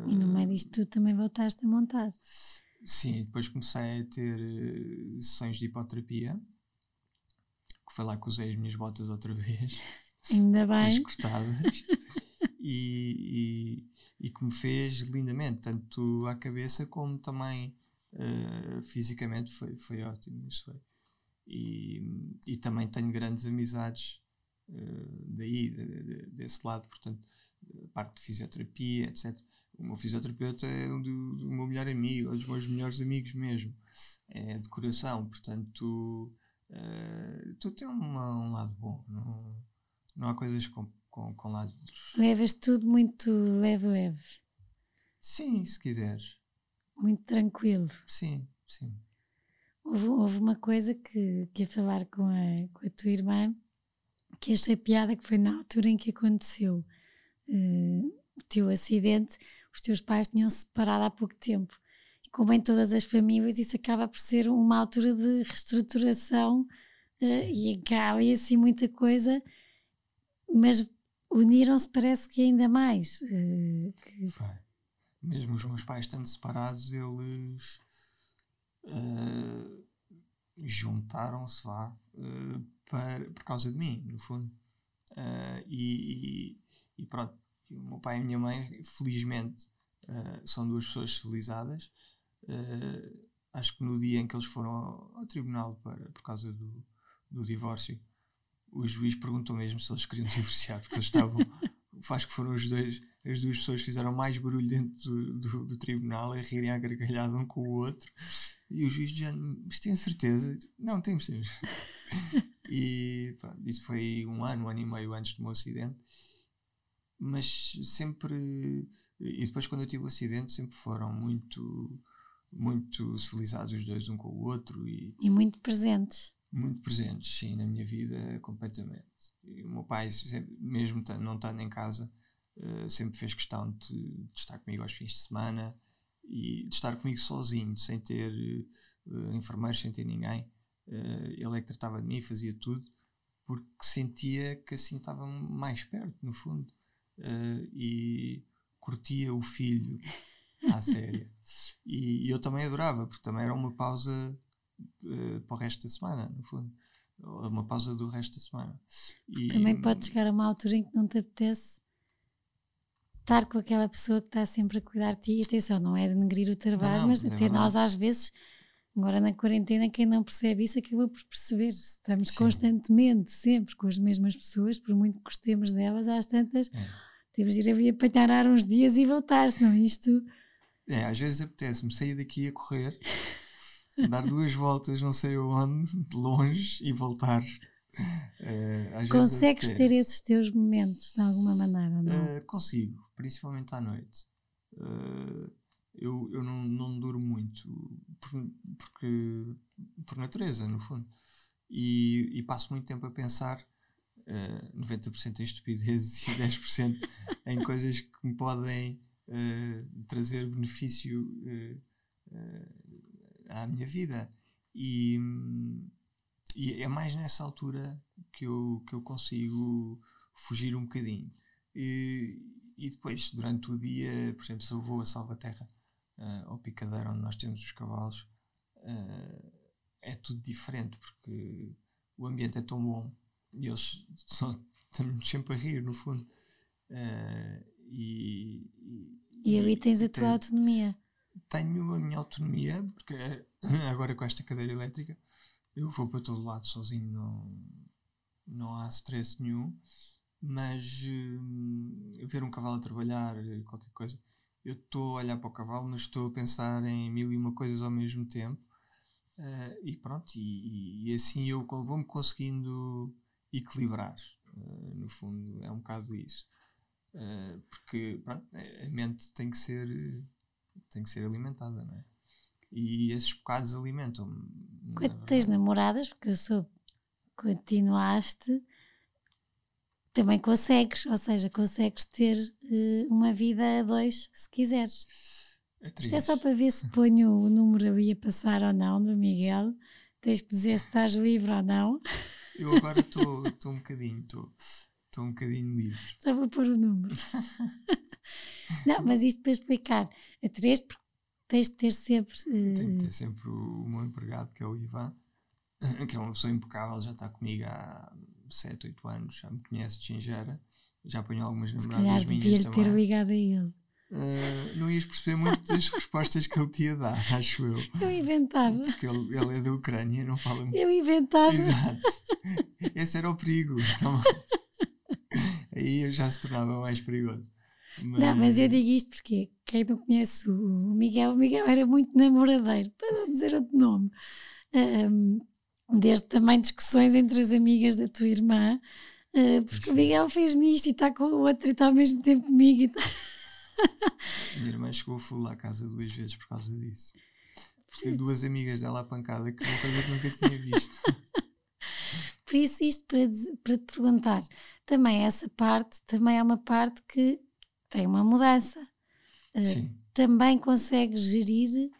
E no meio disto tu também voltaste a montar? Sim, depois comecei a ter uh, sessões de hipoterapia, que foi lá que usei as minhas botas outra vez. [LAUGHS] Ainda bem. cortadas. [LAUGHS] e, e, e que me fez lindamente, tanto à cabeça como também uh, fisicamente foi, foi ótimo. Isso foi. E, e também tenho grandes amizades uh, daí, de, de, desse lado, portanto, parte de fisioterapia, etc. O meu fisioterapeuta é um do, do meu melhor amigo, um dos meus melhores amigos mesmo. É de coração, portanto, uh, tu tens uma, um lado bom, não, não há coisas com, com, com lados. Levas tudo muito leve-leve. Sim, se quiseres. Muito tranquilo. Sim, sim. Houve, houve, uma coisa que, que ia falar com a, com a tua irmã que achei piada que foi na altura em que aconteceu uh, o teu acidente, os teus pais tinham se separado há pouco tempo. E como em todas as famílias, isso acaba por ser uma altura de reestruturação uh, e acaba e assim muita coisa, mas uniram-se parece que ainda mais. Uh, que... Mesmo os meus pais estando separados, eles uh, juntaram-se, vá, para, por causa de mim, no fundo. E, e, e, pronto, o meu pai e a minha mãe, felizmente, são duas pessoas civilizadas. acho que no dia em que eles foram ao, ao tribunal para, por causa do, do divórcio, o juiz perguntou mesmo se eles queriam [LAUGHS] divorciar, porque eles estavam. Acho que foram os dois, as duas pessoas que fizeram mais barulho dentro do, do, do tribunal, a rirem à gargalhada um com o outro. E o juiz já, mas tem certeza? Não, temos, temos. [LAUGHS] e pronto, isso foi um ano, um ano e meio antes do meu acidente. Mas sempre. E depois, quando eu tive o acidente, sempre foram muito, muito civilizados os dois um com o outro. E, e muito presentes. Muito presentes, sim, na minha vida, completamente. E o meu pai, sempre, mesmo não estando em casa, uh, sempre fez questão de, de estar comigo aos fins de semana e de estar comigo sozinho, sem ter uh, enfermeiros, sem ter ninguém. Uh, ele é que tratava de mim, fazia tudo, porque sentia que assim estava mais perto, no fundo, uh, e curtia o filho à [LAUGHS] séria. E, e, eu também adorava, porque também era uma pausa para o resto da semana, no fundo. Uma pausa do resto da semana. E, também pode chegar a uma altura em que não te apetece estar com aquela pessoa que está sempre a cuidar de ti. E atenção, não é denegrir o trabalho, não, não, mas até é nós às vezes Agora na quarentena, quem não percebe isso acaba por perceber. Estamos Sim. constantemente, sempre com as mesmas pessoas, por muito que gostemos delas, às tantas, É. temos de ir ali apanhar ar uns dias e voltar, senão isto. É, às vezes apetece-me sair daqi a correr, dar duas voltas não sei onde, de longe e voltar. Vezes Consegues ter esses teus momentos de alguma maneira, não? Eh, consigo, principalmente à noite. Eh, eu eu não, não durmo muito, por, porque, por natureza, no fundo. E, e passo muito tempo a pensar, eh, 90% em estupidez [LAUGHS] e 10% em coisas que me podem eh, trazer benefício eh, à minha vida. E, e é mais nessa altura que eu, que eu consigo fugir um bocadinho. E, e depois, durante o dia, por exemplo, se eu vou a Salvaterra, uh, ao picadeiro onde nós temos os cavalos, uh, é tudo diferente porque o ambiente é tão bom e eles [LAUGHS] só, estamos sempre a rir, no fundo. Uh, e, E ali tens a tua tem- autonomia. tenho a minha autonomia, porque eh, [LAUGHS] agora com esta cadeira elétrica eu vou para todo lado sozinho, não, não há stress nenhum, mas hum, ver um cavalo a trabalhar, qualquer coisa, eu estou a olhar para o cavalo, mas estou a pensar em mil e uma coisas ao mesmo tempo, eh, e pronto, e, e assim eu vou-me conseguindo equilibrar, eh, no fundo, é um bocado isso. Eh, porque pronto, a mente tem que ser eh, tem que ser alimentada, não é? E esses bocados alimentam-me. na Quando tens verdade. namoradas, porque eu que continuaste, também consegues, ou seja, consegues ter eh, uma vida a dois se quiseres. É Isto é só para ver se ponho o número ali a passar ou não do Miguel. Tens que dizer se estás livre ou não. [LAUGHS] Eu agora estou um bocadinho, estou um bocadinho livre. Só vou pôr o número. [LAUGHS] não, mas isto para explicar. A três, porque tens de ter sempre. eh, Tenho que ter sempre o, o meu empregado, que é o Ivan, [COUGHS] que é uma pessoa impecável, já está comigo há 7, 8 anos, já me conhece de Gingera, já aponho algumas se namoradas calhar minhas devia ter também. ligado a ele. Ah, não ias perceber muito das respostas que ele te ia dar, [LAUGHS] acho eu. Eu inventava. Porque ele, ele é da Ucrânia, não fala muito. Eu inventava. Exato. Esse era o perigo. Então, aí já se tornava mais perigoso. Não, mas eu digo isto porque quem não conhece o Miguel, o Miguel era muito namoradeiro, para não dizer outro nome. Ahm, desde também discussões entre as amigas da tua irmã, ah, porque o Miguel fez-me isto e está com o outro e está ao mesmo tempo comigo. E tá... [LAUGHS] Minha irmã chegou full à casa duas vezes por causa disso. Porque teve duas amigas dela à pancada, que é uma coisa que nunca tinha visto. [LAUGHS] Por isso, isto para, para te perguntar, também essa parte também é uma parte que tem uma mudança. Ah, Sim. também consegues gerir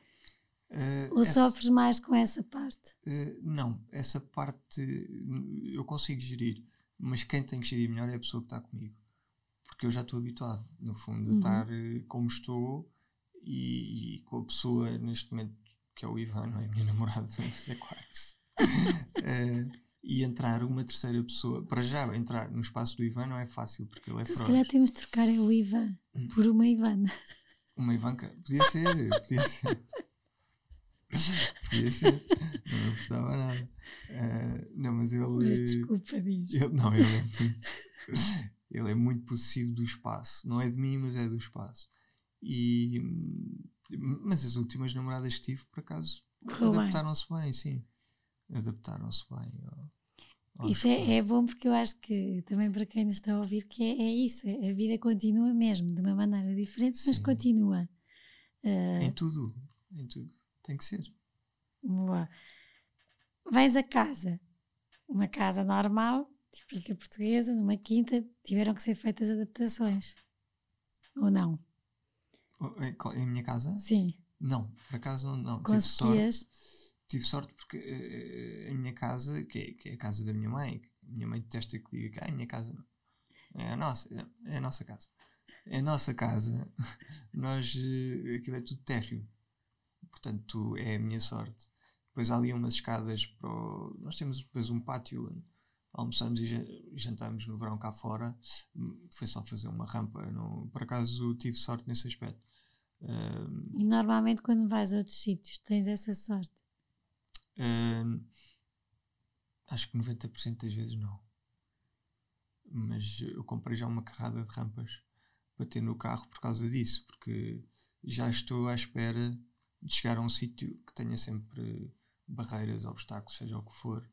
Ah, ou essa- sofres mais com essa parte? ah, não, essa parte eu consigo gerir, mas quem tem que gerir melhor é a pessoa que está comigo. Porque eu já estou habituado, no fundo, a Uhum. estar eh, como estou e, e com a pessoa neste momento, que é o Ivan, não é a minha [LAUGHS] namorada, [LAUGHS] mas é quase. Ah, [LAUGHS] e entrar uma terceira pessoa, para já entrar no espaço do Ivan não é fácil, porque ele é Então, se calhar temos de trocar o Ivan por uma Ivana. Uma Ivanka? Podia ser, podia ser. podia ser. Não me importava nada. Ah, não, mas ele. Mas desculpa, diz. ele não, ele é muito. Ele é muito possessivo do espaço. Não é de mim, mas é do espaço. E. hum, Mas as últimas namoradas que tive, por acaso, adaptaram-se bem, sim. Adaptaram-se bem. ao- aos Isso é, é bom porque eu acho que também para quem nos está a ouvir que é, é isso, é- a vida continua mesmo, de uma maneira diferente, mas Sim. continua. Ah, Em tudo. Em tudo. Tem que ser. boa. Vais a casa, uma casa normal, típica portuguesa, numa quinta, tiveram que ser feitas adaptações. Ou não? Oh, Em minha casa? Sim, Não, por acaso não. não. Tive sorte. conseguias. Tive sorte porque eh, a minha casa, que é, que é a casa da minha mãe, que minha mãe detesta que diga que ah, é a minha casa não. É a nossa, é a nossa casa. É a nossa casa. [LAUGHS] Nós, eh, aquilo é tudo térreo. Portanto, é a minha sorte. Depois há ali umas escadas para o... Nós temos depois um pátio almoçamos e ja- jantamos no verão cá fora. Hum, Foi só fazer uma rampa. Não, por acaso tive sorte nesse aspecto. Ahm, E normalmente quando vais a outros sítios tens essa sorte. Uh, acho que 90% das vezes não. Mas eu comprei já uma carrada de rampas para ter no carro por causa disso, porque já estou à espera de chegar a um sítio que tenha sempre barreiras, obstáculos, seja o que for.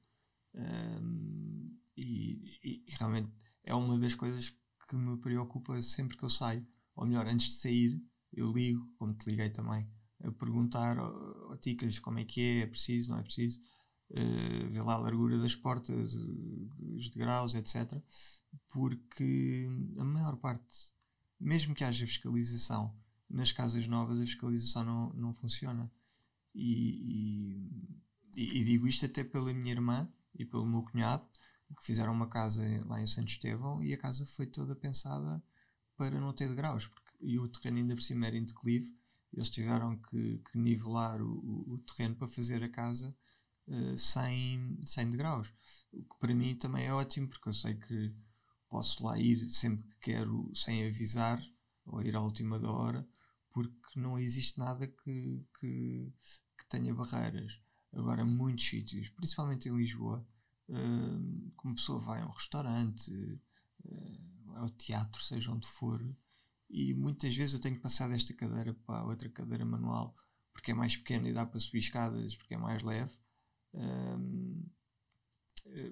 Um, e, e, realmente é uma das coisas que me preocupa sempre que eu saio. Ou melhor, antes de sair, eu ligo, como te liguei também, a perguntar ao, Ticas como é que é, é preciso, não é preciso, uh, ver lá a largura das portas, os degraus, etc. Porque a maior parte, mesmo que haja fiscalização, nas casas novas a fiscalização não, não funciona. E, e, e, digo isto até pela minha irmã e pelo meu cunhado, que fizeram uma casa lá em Santo Estevão e a casa foi toda pensada para não ter degraus, porque, e o terreno ainda por cima era em declive, eles tiveram que, que nivelar o, o, terreno para fazer a casa uh, sem, sem degraus. O que para mim também é ótimo, porque eu sei que posso lá ir sempre que quero sem avisar, ou ir à última da hora, porque não existe nada que, que, que tenha barreiras. Agora, muitos sítios, principalmente em Lisboa, uh, como pessoa vai a um restaurante, uh, ao teatro, seja onde for, e muitas vezes eu tenho que passar desta cadeira para outra cadeira manual porque é mais pequena e dá para subir escadas, porque é mais leve. Uh,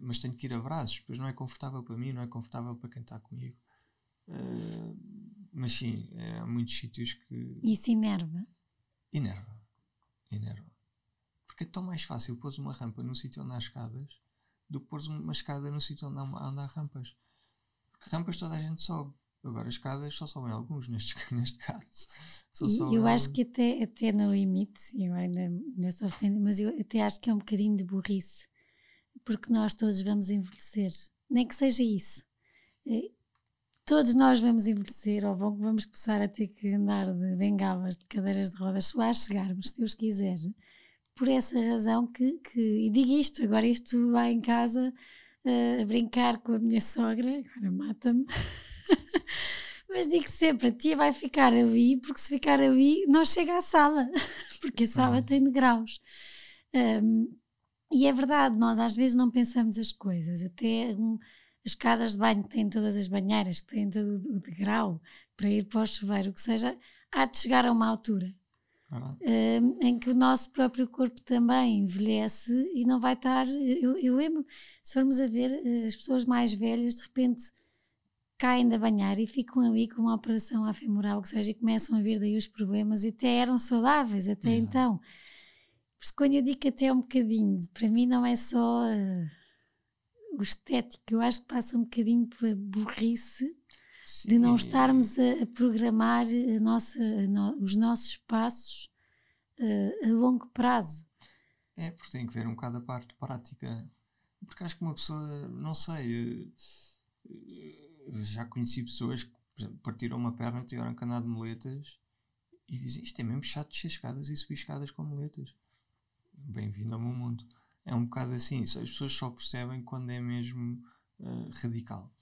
mas tenho que ir a braços, depois não é confortável para mim, não é confortável para quem está comigo. Uh, mas sim, há muitos sítios que. Isso enerva? Enerva. Enerva. Porque é tão mais fácil pôr uma rampa no sítio onde há escadas do que pôr uma escada no sítio onde há, onde há rampas. Porque rampas toda a gente sobe. Agora, escadas só sobem alguns [LAUGHS] neste, neste caso. Só e eu acho que até, até no limite, ainda, ainda se ofende, mas eu até acho que é um bocadinho de burrice. Porque nós todos vamos envelhecer. Nem que seja isso. Eh, todos nós vamos envelhecer ou vamos começar a ter que andar de bengalas, de cadeiras de rodas, lá chegarmos, se Deus quiser. Por essa razão que, que e digo isto, agora isto vai em casa uh, a brincar com a minha sogra, agora mata-me. [LAUGHS] Mas digo sempre, a tia vai ficar ali, porque se ficar ali não chega à sala, [LAUGHS] porque a sala uhum. tem degraus. Um, e é verdade, nós às vezes não pensamos as coisas, até um, as casas de banho têm todas as banheiras, têm todo o degrau para ir para o chuveiro, o que seja, há de chegar a uma altura uhum. em que o nosso próprio corpo também envelhece e não vai estar. Eu, eu lembro, se formos a ver, eh, as pessoas mais velhas de repente caem da banheira e ficam ali com uma operação afemoral, que seja, e começam a vir daí os problemas e até eram saudáveis até uhum. então. Por isso, quando eu digo até um bocadinho, para mim não é só. Uh, o estético, eu acho que passa um bocadinho pela burrice Sim. de não estarmos a, a programar a nossa, a no, os nossos passos uh, a longo prazo. É, porque tem que ver um bocado a parte prática. Porque acho que uma pessoa, não sei, uh, já conheci pessoas que partiram uma perna, tiveram que andar de moletas e dizem isto é mesmo chato de escadas e subir escadas com moletas. Bem-vindo ao meu mundo é um bocado assim. As pessoas só percebem quando é mesmo uh, radical.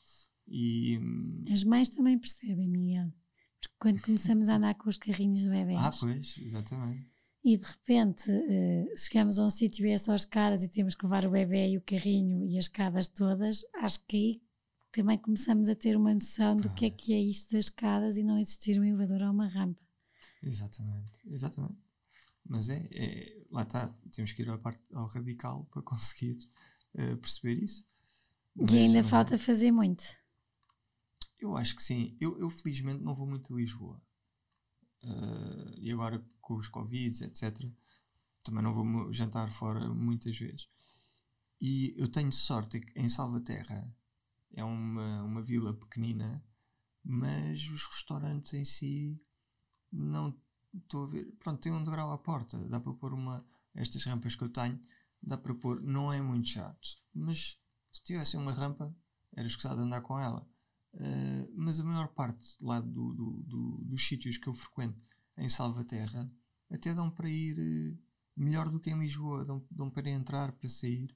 E, hum, As mães também percebem, Miguel. Porque quando começamos a andar com os carrinhos de bebês. Ah, pois, exatamente. E de repente uh, chegamos a um sítio e é só escadas e temos que levar o bebê e o carrinho e as escadas todas, acho que aí também começamos a ter uma noção do que é que é isto das escadas e não existir um elevador ou uma rampa. Exatamente, exatamente. Mas é, é lá está, temos que ir ao, parte, ao radical para conseguir uh, perceber isso. Mas, e ainda falta é, fazer muito. Eu acho que sim. Eu, eu felizmente não vou muito a Lisboa. Uh, e agora com os Covids, etc., também não vou jantar fora muitas vezes. E eu tenho sorte em Salvaterra é uma, uma vila pequenina, mas os restaurantes em si não estou a ver, pronto, tem um degrau à porta, dá para pôr uma, estas rampas que eu tenho, dá para pôr, não é muito chato, mas se tivesse uma rampa, era escusado andar com ela. Uh, mas a maior parte lá do, do, do, dos sítios que eu frequento em Salvaterra até dão para ir uh, melhor do que em Lisboa, dão, dão para entrar, para sair.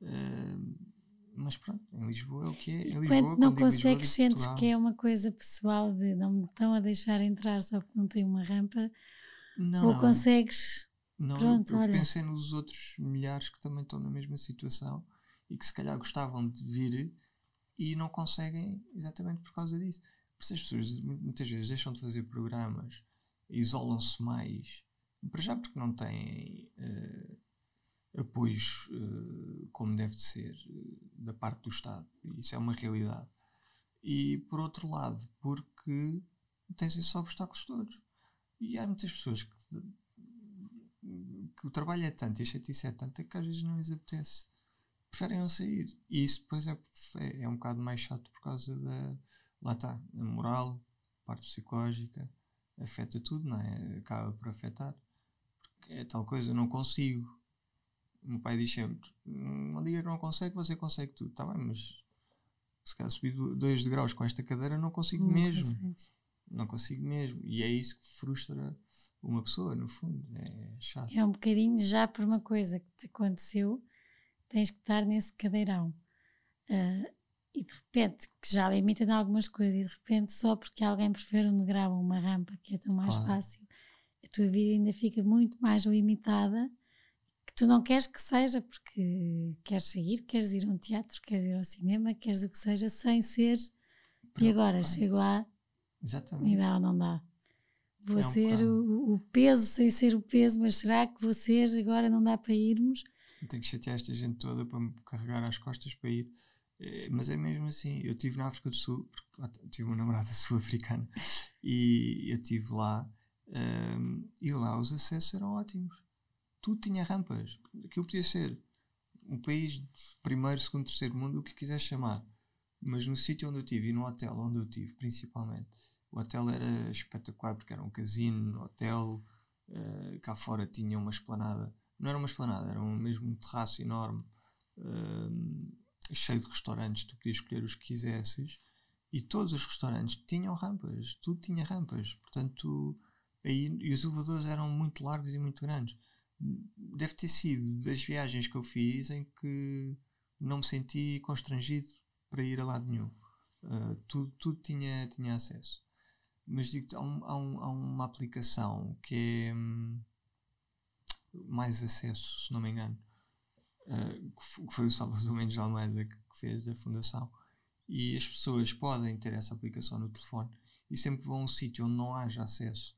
Uh, mas pronto, em Lisboa é o que é. Em Lisboa, não consegues, sentes que é uma coisa pessoal de não me estão a deixar entrar só porque não tem uma rampa? Não, ou não. consegues Não, Pronto, eu, eu olha. pensei nos outros milhares que também estão na mesma situação e que se calhar gostavam de vir e não conseguem exatamente por causa disso. Por isso as pessoas mu- muitas vezes deixam de fazer programas, isolam-se mais, para já porque não têm eh, apoios eh, como deve de ser eh, da parte do Estado. Isso é uma realidade. E por outro lado, porque tens esses obstáculos todos. E há muitas pessoas que, que o trabalho é tanto e a chatice é tanta que às vezes não lhes apetece. Preferem não sair. E isso depois é, é, é um bocado mais chato por causa da. Lá está, a moral, a parte psicológica, afeta tudo, não é? Acaba por afetar. Porque é tal coisa, eu não consigo. O meu pai diz sempre: não diga que não consegue, você consegue tudo. Está bem, mas se calhar subir do- dois degraus com esta cadeira, não consigo Não mesmo. consegues. Não consigo mesmo. E é isso que frustra uma pessoa, no fundo. É chato. É um bocadinho já por uma coisa que te aconteceu, tens que estar nesse cadeirão. Ah, e de repente, que já limita em algumas coisas, e de repente, só porque alguém prefere um degrau ou uma rampa, que é tão mais Claro. fácil, a tua vida ainda fica muito mais limitada, que tu não queres que seja, porque queres sair, queres ir a um teatro, queres ir ao cinema, queres o que seja, sem ser. E agora, chego lá Exatamente. e dá ou não dá. Vou É um ser o, o peso sem ser o peso, mas será que vou ser agora não dá para irmos? Eu tenho que chatear esta gente toda para me carregar às costas para ir. Eh, Mas é mesmo assim. Eu estive na África do Sul, t- tive uma namorada [LAUGHS] sul-africana, e eu estive lá, ehm, e lá os acessos eram ótimos. Tudo tinha rampas. Aquilo podia ser um país de primeiro, segundo, terceiro mundo, o que quiser chamar. Mas no sítio onde eu estive e no hotel onde eu estive, principalmente, o hotel era espetacular porque era um casino, hotel, eh, cá fora tinha uma esplanada. Não era uma esplanada, era um, mesmo terraço enorme, eh, cheio de restaurantes. Tu podias escolher os que quisesses e todos os restaurantes tinham rampas, tudo tinha rampas. Portanto, aí, e os elevadores eram muito largos e muito grandes. Deve ter sido das viagens que eu fiz em que não me senti constrangido para ir a lado nenhum. Uh, tudo tudo tinha, tinha acesso. Mas digo há, um, há, um, há uma aplicação que é hum, mais acesso, se não me engano, uh, que foi o Salvador Mendes de Almeida que fez da Fundação. E as pessoas podem ter essa aplicação no telefone e sempre que vão a um sítio onde não haja acesso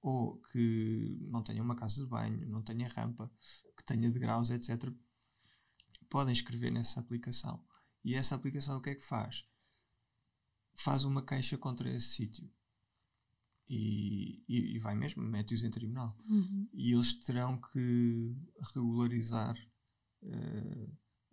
ou que não tenha uma casa de banho, não tenha rampa, que tenha degraus, etc., podem escrever nessa aplicação. E essa aplicação o que é que faz? Faz uma queixa contra esse sítio. E, e, vai mesmo, mete-os em tribunal. E eles terão que regularizar eh,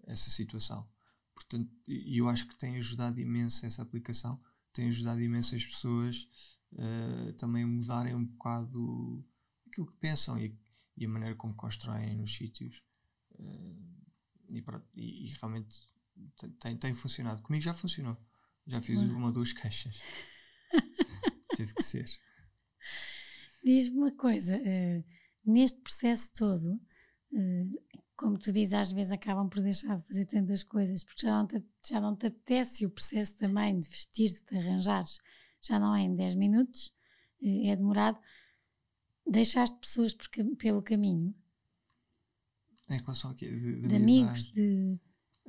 essa situação. Portanto, e eu acho que tem ajudado imenso essa aplicação, tem ajudado imenso as pessoas eh, também a mudarem um bocado aquilo que pensam e, e a maneira como constroem nos sítios. Eh, e, pronto, e- e realmente tem- tem, tem funcionado. Comigo já funcionou. Já fiz uma ou duas [LAUGHS] queixas. [LAUGHS] Teve que ser. Diz-me uma coisa, eh, neste processo todo, eh, como tu dizes, às vezes acabam por deixar de fazer tantas coisas, porque já não te, já não te apetece o processo também de vestir-te, de arranjares, já não é em 10 minutos, eh, é demorado. Deixaste pessoas por pelo caminho, Em relação a quê? De, de de amigos, de,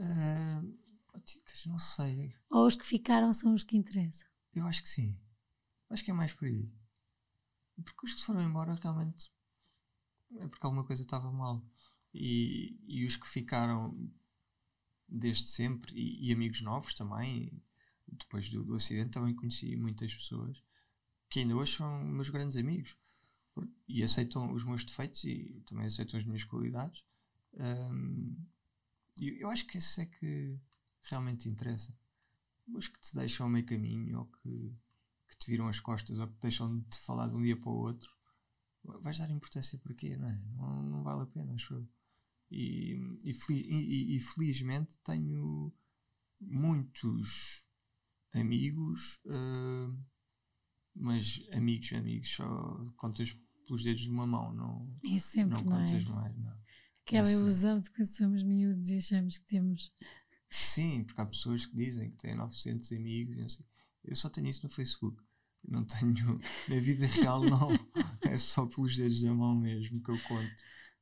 Ah, não sei. ou os que ficaram são os que interessam. Eu acho que sim. Acho que é mais por aí. Porque os que foram embora realmente é porque alguma coisa estava mal. E, e os que ficaram desde sempre, e, e amigos novos também, depois do, do acidente, também conheci muitas pessoas que ainda hoje são meus grandes amigos e aceitam os meus defeitos e também aceitam as minhas qualidades. Ahm, e eu acho que isso é que realmente interessa. Os que te deixam meio caminho ou que, que te viram as costas ou que deixam de te falar de um dia para o outro, vais dar importância para quê, não é? Não, não vale a pena, acho eu. E, e, e- e- felizmente tenho muitos amigos, ah, mas amigos, amigos, só contas pelos dedos de uma mão, não, É sempre, não não, é? contas mais, não. Aquela Essa- ilusão de quando somos miúdos e achamos que temos. Sim, porque há pessoas que dizem que têm 900 amigos e não sei. Eu só tenho isso no Facebook. Eu não tenho. [LAUGHS] Na vida real, não. é só pelos dedos da mão mesmo que eu conto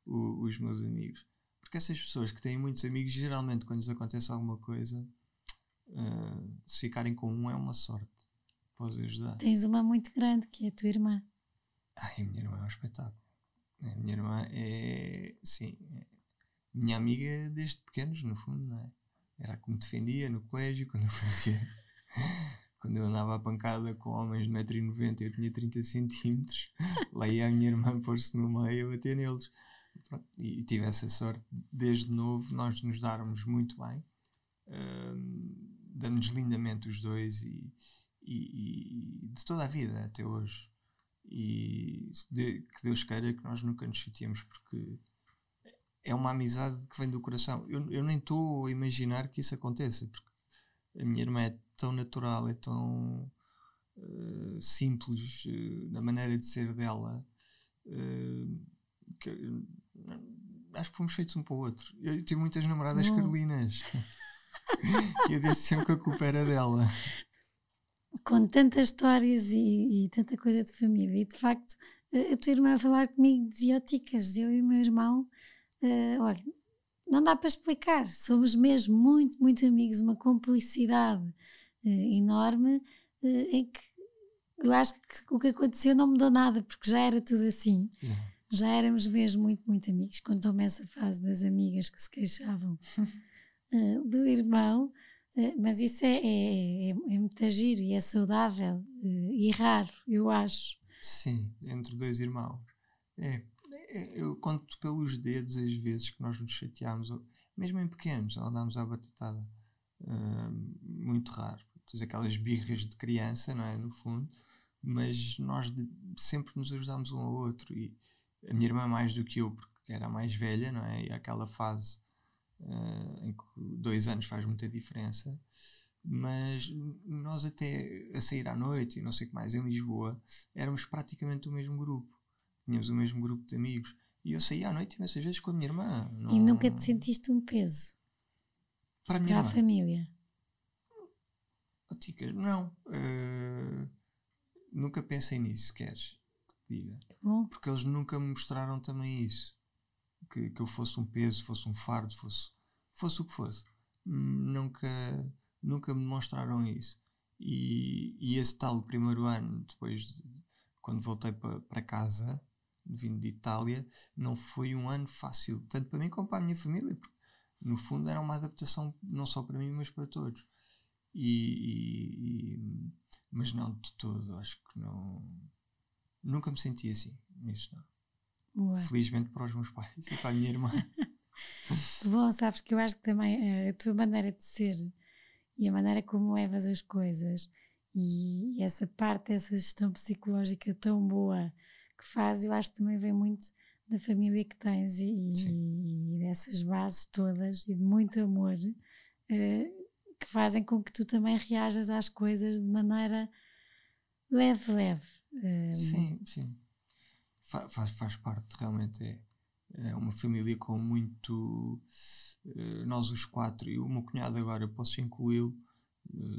o, os meus amigos. Porque essas pessoas que têm muitos amigos, geralmente quando lhes acontece alguma coisa, uh, se ficarem com um é uma sorte. Podes ajudar. Tens uma muito grande, que é a tua irmã. Ai, a minha irmã é um espetáculo. A minha irmã é, sim, é minha amiga desde pequenos, no fundo, não é? Era como defendia no colégio, quando eu fazia. Quando eu andava a pancada com homens de 1,90m e eu tinha 30 centímetros, [LAUGHS] lá ia a minha irmã pôr-se no meio a bater neles. E tive essa sorte desde novo, nós nos darmos muito bem, uh, damos lindamente os dois e, e, e, de toda a vida até hoje. E de, que Deus queira que nós nunca nos chateemos, porque é uma amizade que vem do coração. Eu, eu nem estou a imaginar que isso aconteça, porque a minha irmã é tão natural, é tão uh, simples uh, na maneira de ser dela, uh, que acho que fomos feitos um para o outro. Eu tive muitas namoradas Não. carolinas. [LAUGHS] e eu disse sempre que a culpa era dela. Com tantas histórias e, e, tanta coisa de família, e de facto, a tua irmã a falar comigo dizia ticas, eu e o meu irmão uh, olha, não dá para explicar. Somos mesmo muito, muito amigos, uma complicidade uh, enorme uh, em que eu acho que o que aconteceu não mudou nada, porque já era tudo assim. Uhum. Já éramos mesmo muito, muito amigos. Contou-me essa fase das amigas que se queixavam [LAUGHS] do irmão, mas isso é, é, é, é muito giro e é saudável e raro, eu acho. Sim, entre dois irmãos. É, eu conto pelos dedos as vezes que nós nos chateámos, mesmo em pequenos, andámos à batatada. Uh, muito raro. Tens aquelas birras de criança, não é? No fundo, mas nós de, sempre nos ajudámos um ao outro. E a minha irmã, mais do que eu, porque era a mais velha, não é? E aquela fase uh, em que dois anos faz muita diferença. Mas nós, até a sair à noite e não sei o que mais, em Lisboa, éramos praticamente o mesmo grupo tínhamos o mesmo grupo de amigos. E eu saía à noite imensas vezes com a minha irmã. Não... E nunca te sentiste um peso? Para a, minha para irmã? a família? Oh, não. Uh, nunca pensei nisso, queres que te diga. Bom. Porque eles nunca me mostraram também isso. Que, que eu fosse um peso, fosse um fardo, fosse, fosse o que fosse. Nunca, nunca me mostraram isso. E, e esse tal primeiro ano, depois de, quando voltei para casa, vindo de Itália, não foi um ano fácil, tanto para mim como para a minha família, porque no fundo era uma adaptação não só para mim, mas para todos. E, e, mas não de todo, acho que não. Nunca me senti assim, nisso não. Ué. Felizmente para os meus pais e para a minha irmã. [LAUGHS] Bom, sabes que eu acho que também eh, a tua maneira de ser e a maneira como levas as coisas e, e essa parte essa gestão psicológica tão boa que faz, eu acho que também vem muito da família que tens e, e, dessas bases todas e de muito amor uh, que fazem com que tu também reajas às coisas de maneira leve, leve. Uh, sim, sim. Faz, faz parte, realmente é, é uma família com muito. Uh, nós os quatro, e o meu cunhado agora, posso incluí-lo,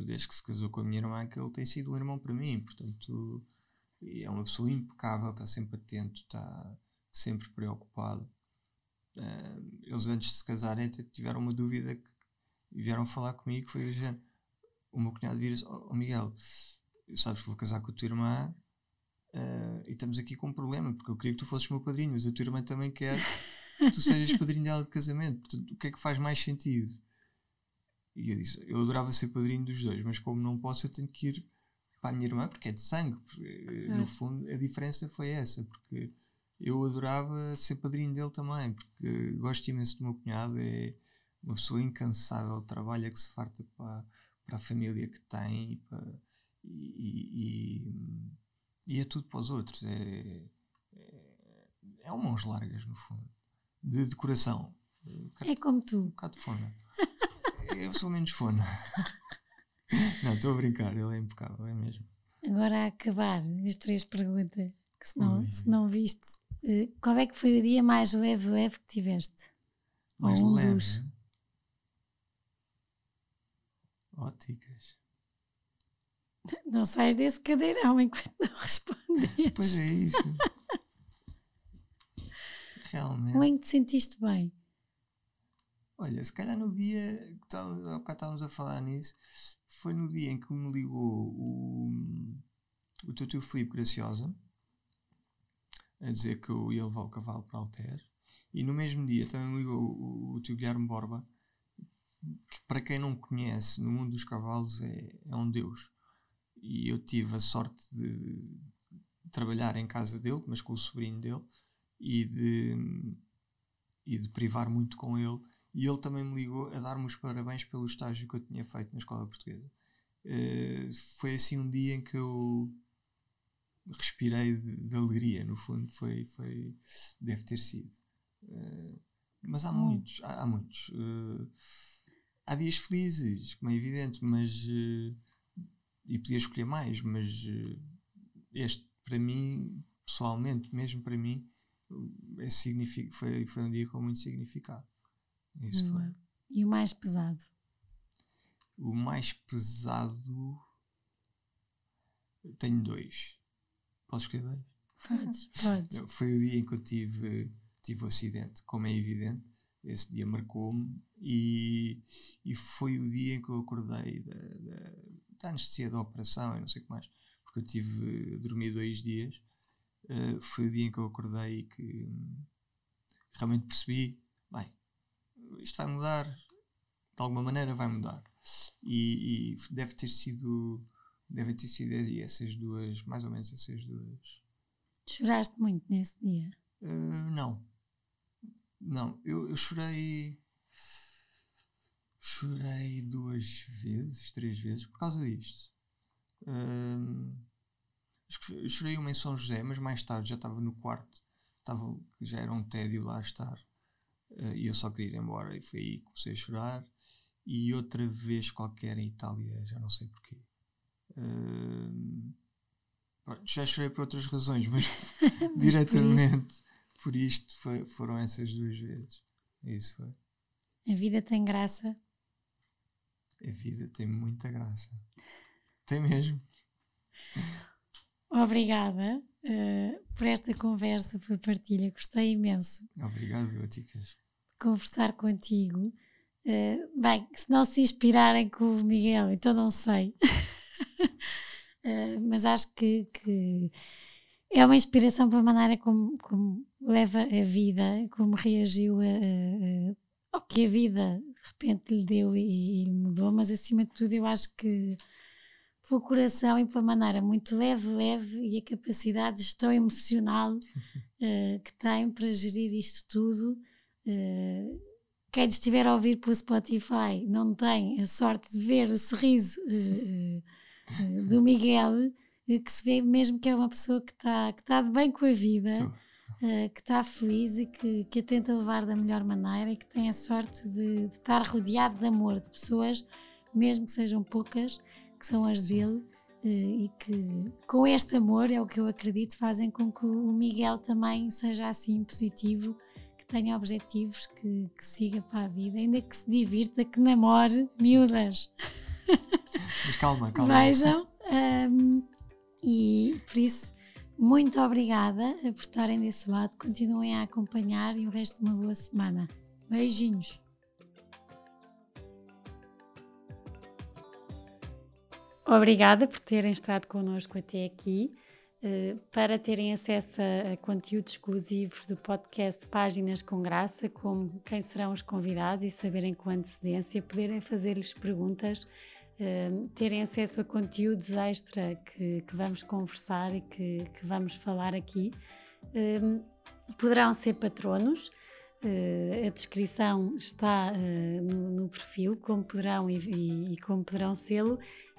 desde que se casou com a minha irmã, que ele tem sido um irmão para mim, portanto é uma pessoa impecável, está sempre atento, está sempre preocupado. Uh, eles antes de se casarem tiveram uma dúvida que vieram falar comigo, foi o género. O meu cunhado vira-se, oh, oh, Miguel, sabes que vou casar com a tua irmã uh, e estamos aqui com um problema, porque eu queria que tu fosses meu padrinho, mas a tua irmã também quer que tu sejas [LAUGHS] padrinho dela de casamento. Portanto, o que é que faz mais sentido? E eu disse: Eu adorava ser padrinho dos dois, mas como não posso, eu tenho que ir para a minha irmã, porque é de sangue. Porque, No fundo, a diferença foi essa, porque eu adorava ser padrinho dele também, porque gosto imenso do meu cunhado, é uma pessoa incansável, trabalha que se farta para, para a família que tem e, para, e, e, e é tudo para os outros. É, é, é um mãos largas, no fundo, de decoração. É como tu. Um bocado de fome. Eu sou menos fona. [LAUGHS] Não, estou a brincar, ele é impecável, é mesmo. Agora a acabar as três perguntas, que se não, se não viste, eh, qual é que foi o dia mais leve, leve que tiveste? Mais Ou um leve? Dos? Óticas. Não sais desse cadeirão enquanto não responder. Pois é isso. Realmente. Como é que te sentiste bem? Olha, se calhar no dia que estávamos, há bocado estávamos a falar nisso, foi no dia em que me ligou o, o teu tio Filipe Graciosa a dizer que eu ia levar o cavalo para Alter. E no mesmo dia também me ligou o, o tio Guilherme Borba, que para quem não conhece, no mundo dos cavalos é, é um deus. E eu tive a sorte de trabalhar em casa dele, mas com o sobrinho dele, e de, e de privar muito com ele. E ele também me ligou a dar-me os parabéns pelo estágio que eu tinha feito na escola portuguesa. Uh, foi assim um dia em que eu respirei de, de, alegria, no fundo, foi, foi deve ter sido. Uh, mas há hum. muitos, há, há muitos. Uh, há dias felizes, como é evidente, mas e podia escolher mais, mas este para mim, pessoalmente, mesmo para mim, é foi, foi um dia com muito significado. Isso foi. E o mais pesado? O mais pesado. Tenho dois. Posso escolher dois? Podes, [LAUGHS] podes. Foi o dia em que eu tive, tive o acidente, como é evidente. Esse dia marcou-me e, e foi o dia em que eu acordei da, da, da anestesia da operação e não sei o que mais, porque eu tive a dormir dois dias. Uh, foi o dia em que eu acordei e que hum, realmente percebi: bem, isto vai mudar, de alguma maneira vai mudar. E, e deve ter sido, devem ter sido essas duas, mais ou menos essas duas. Choraste muito nesse dia? Uh, não. Não, eu, eu chorei. Chorei duas vezes, três vezes por causa disto. Uh, chorei uma em São José, mas mais tarde já estava no quarto. Estava, já era um tédio lá estar. Uh, e eu só queria ir embora. E foi aí que comecei a chorar. E outra vez qualquer em Itália, já não sei porquê. Uh, já chorei por outras razões, mas, [LAUGHS] mas diretamente por, por isto foi, foram essas duas vezes. Isso foi. A vida tem graça. A vida tem muita graça. Tem mesmo. Obrigada uh, por esta conversa, por partilha. Gostei imenso. Obrigado, Baticas conversar contigo. Uh, bem, se não se inspirarem com o Miguel, então não sei. uh, [LAUGHS] mas acho que, que, é uma inspiração pela maneira como, como leva a vida, como reagiu a, a, a, ao que a vida de repente lhe deu e, e mudou, mas acima de tudo eu acho que pelo coração e pela maneira muito leve, leve e a capacidade de gestão emocional uh, [LAUGHS] que tem para gerir isto tudo Uh, quem estiver a ouvir pelo Spotify não tem a sorte de ver o sorriso uh, uh, do Miguel, que se vê mesmo que é uma pessoa que está que tá de bem com a vida, que está feliz e que, que a tenta levar da melhor maneira e que tem a sorte de, de estar rodeado de amor, de pessoas, mesmo que sejam poucas, que são as dele. e que com este amor, é o que eu acredito, fazem com que o Miguel também seja assim positivo tenha objetivos, que, que siga para a vida, ainda que se divirta, que namore miúdas. Mas calma, calma. Vejam. Um, e por isso, muito obrigada por estarem desse lado. Continuem a acompanhar e o resto de uma boa semana. Beijinhos. Obrigada por terem estado connosco até aqui. Eh, para terem acesso a, conteúdos exclusivos do podcast Páginas com Graça, como quem serão os convidados e saberem com antecedência, poderem fazer-lhes perguntas, eh, terem acesso a conteúdos extra que, que vamos conversar e que, que, vamos falar aqui. Eh, poderão ser patronos. Uh, a descrição está no, perfil, como poderão e, e como poderão sê-lo,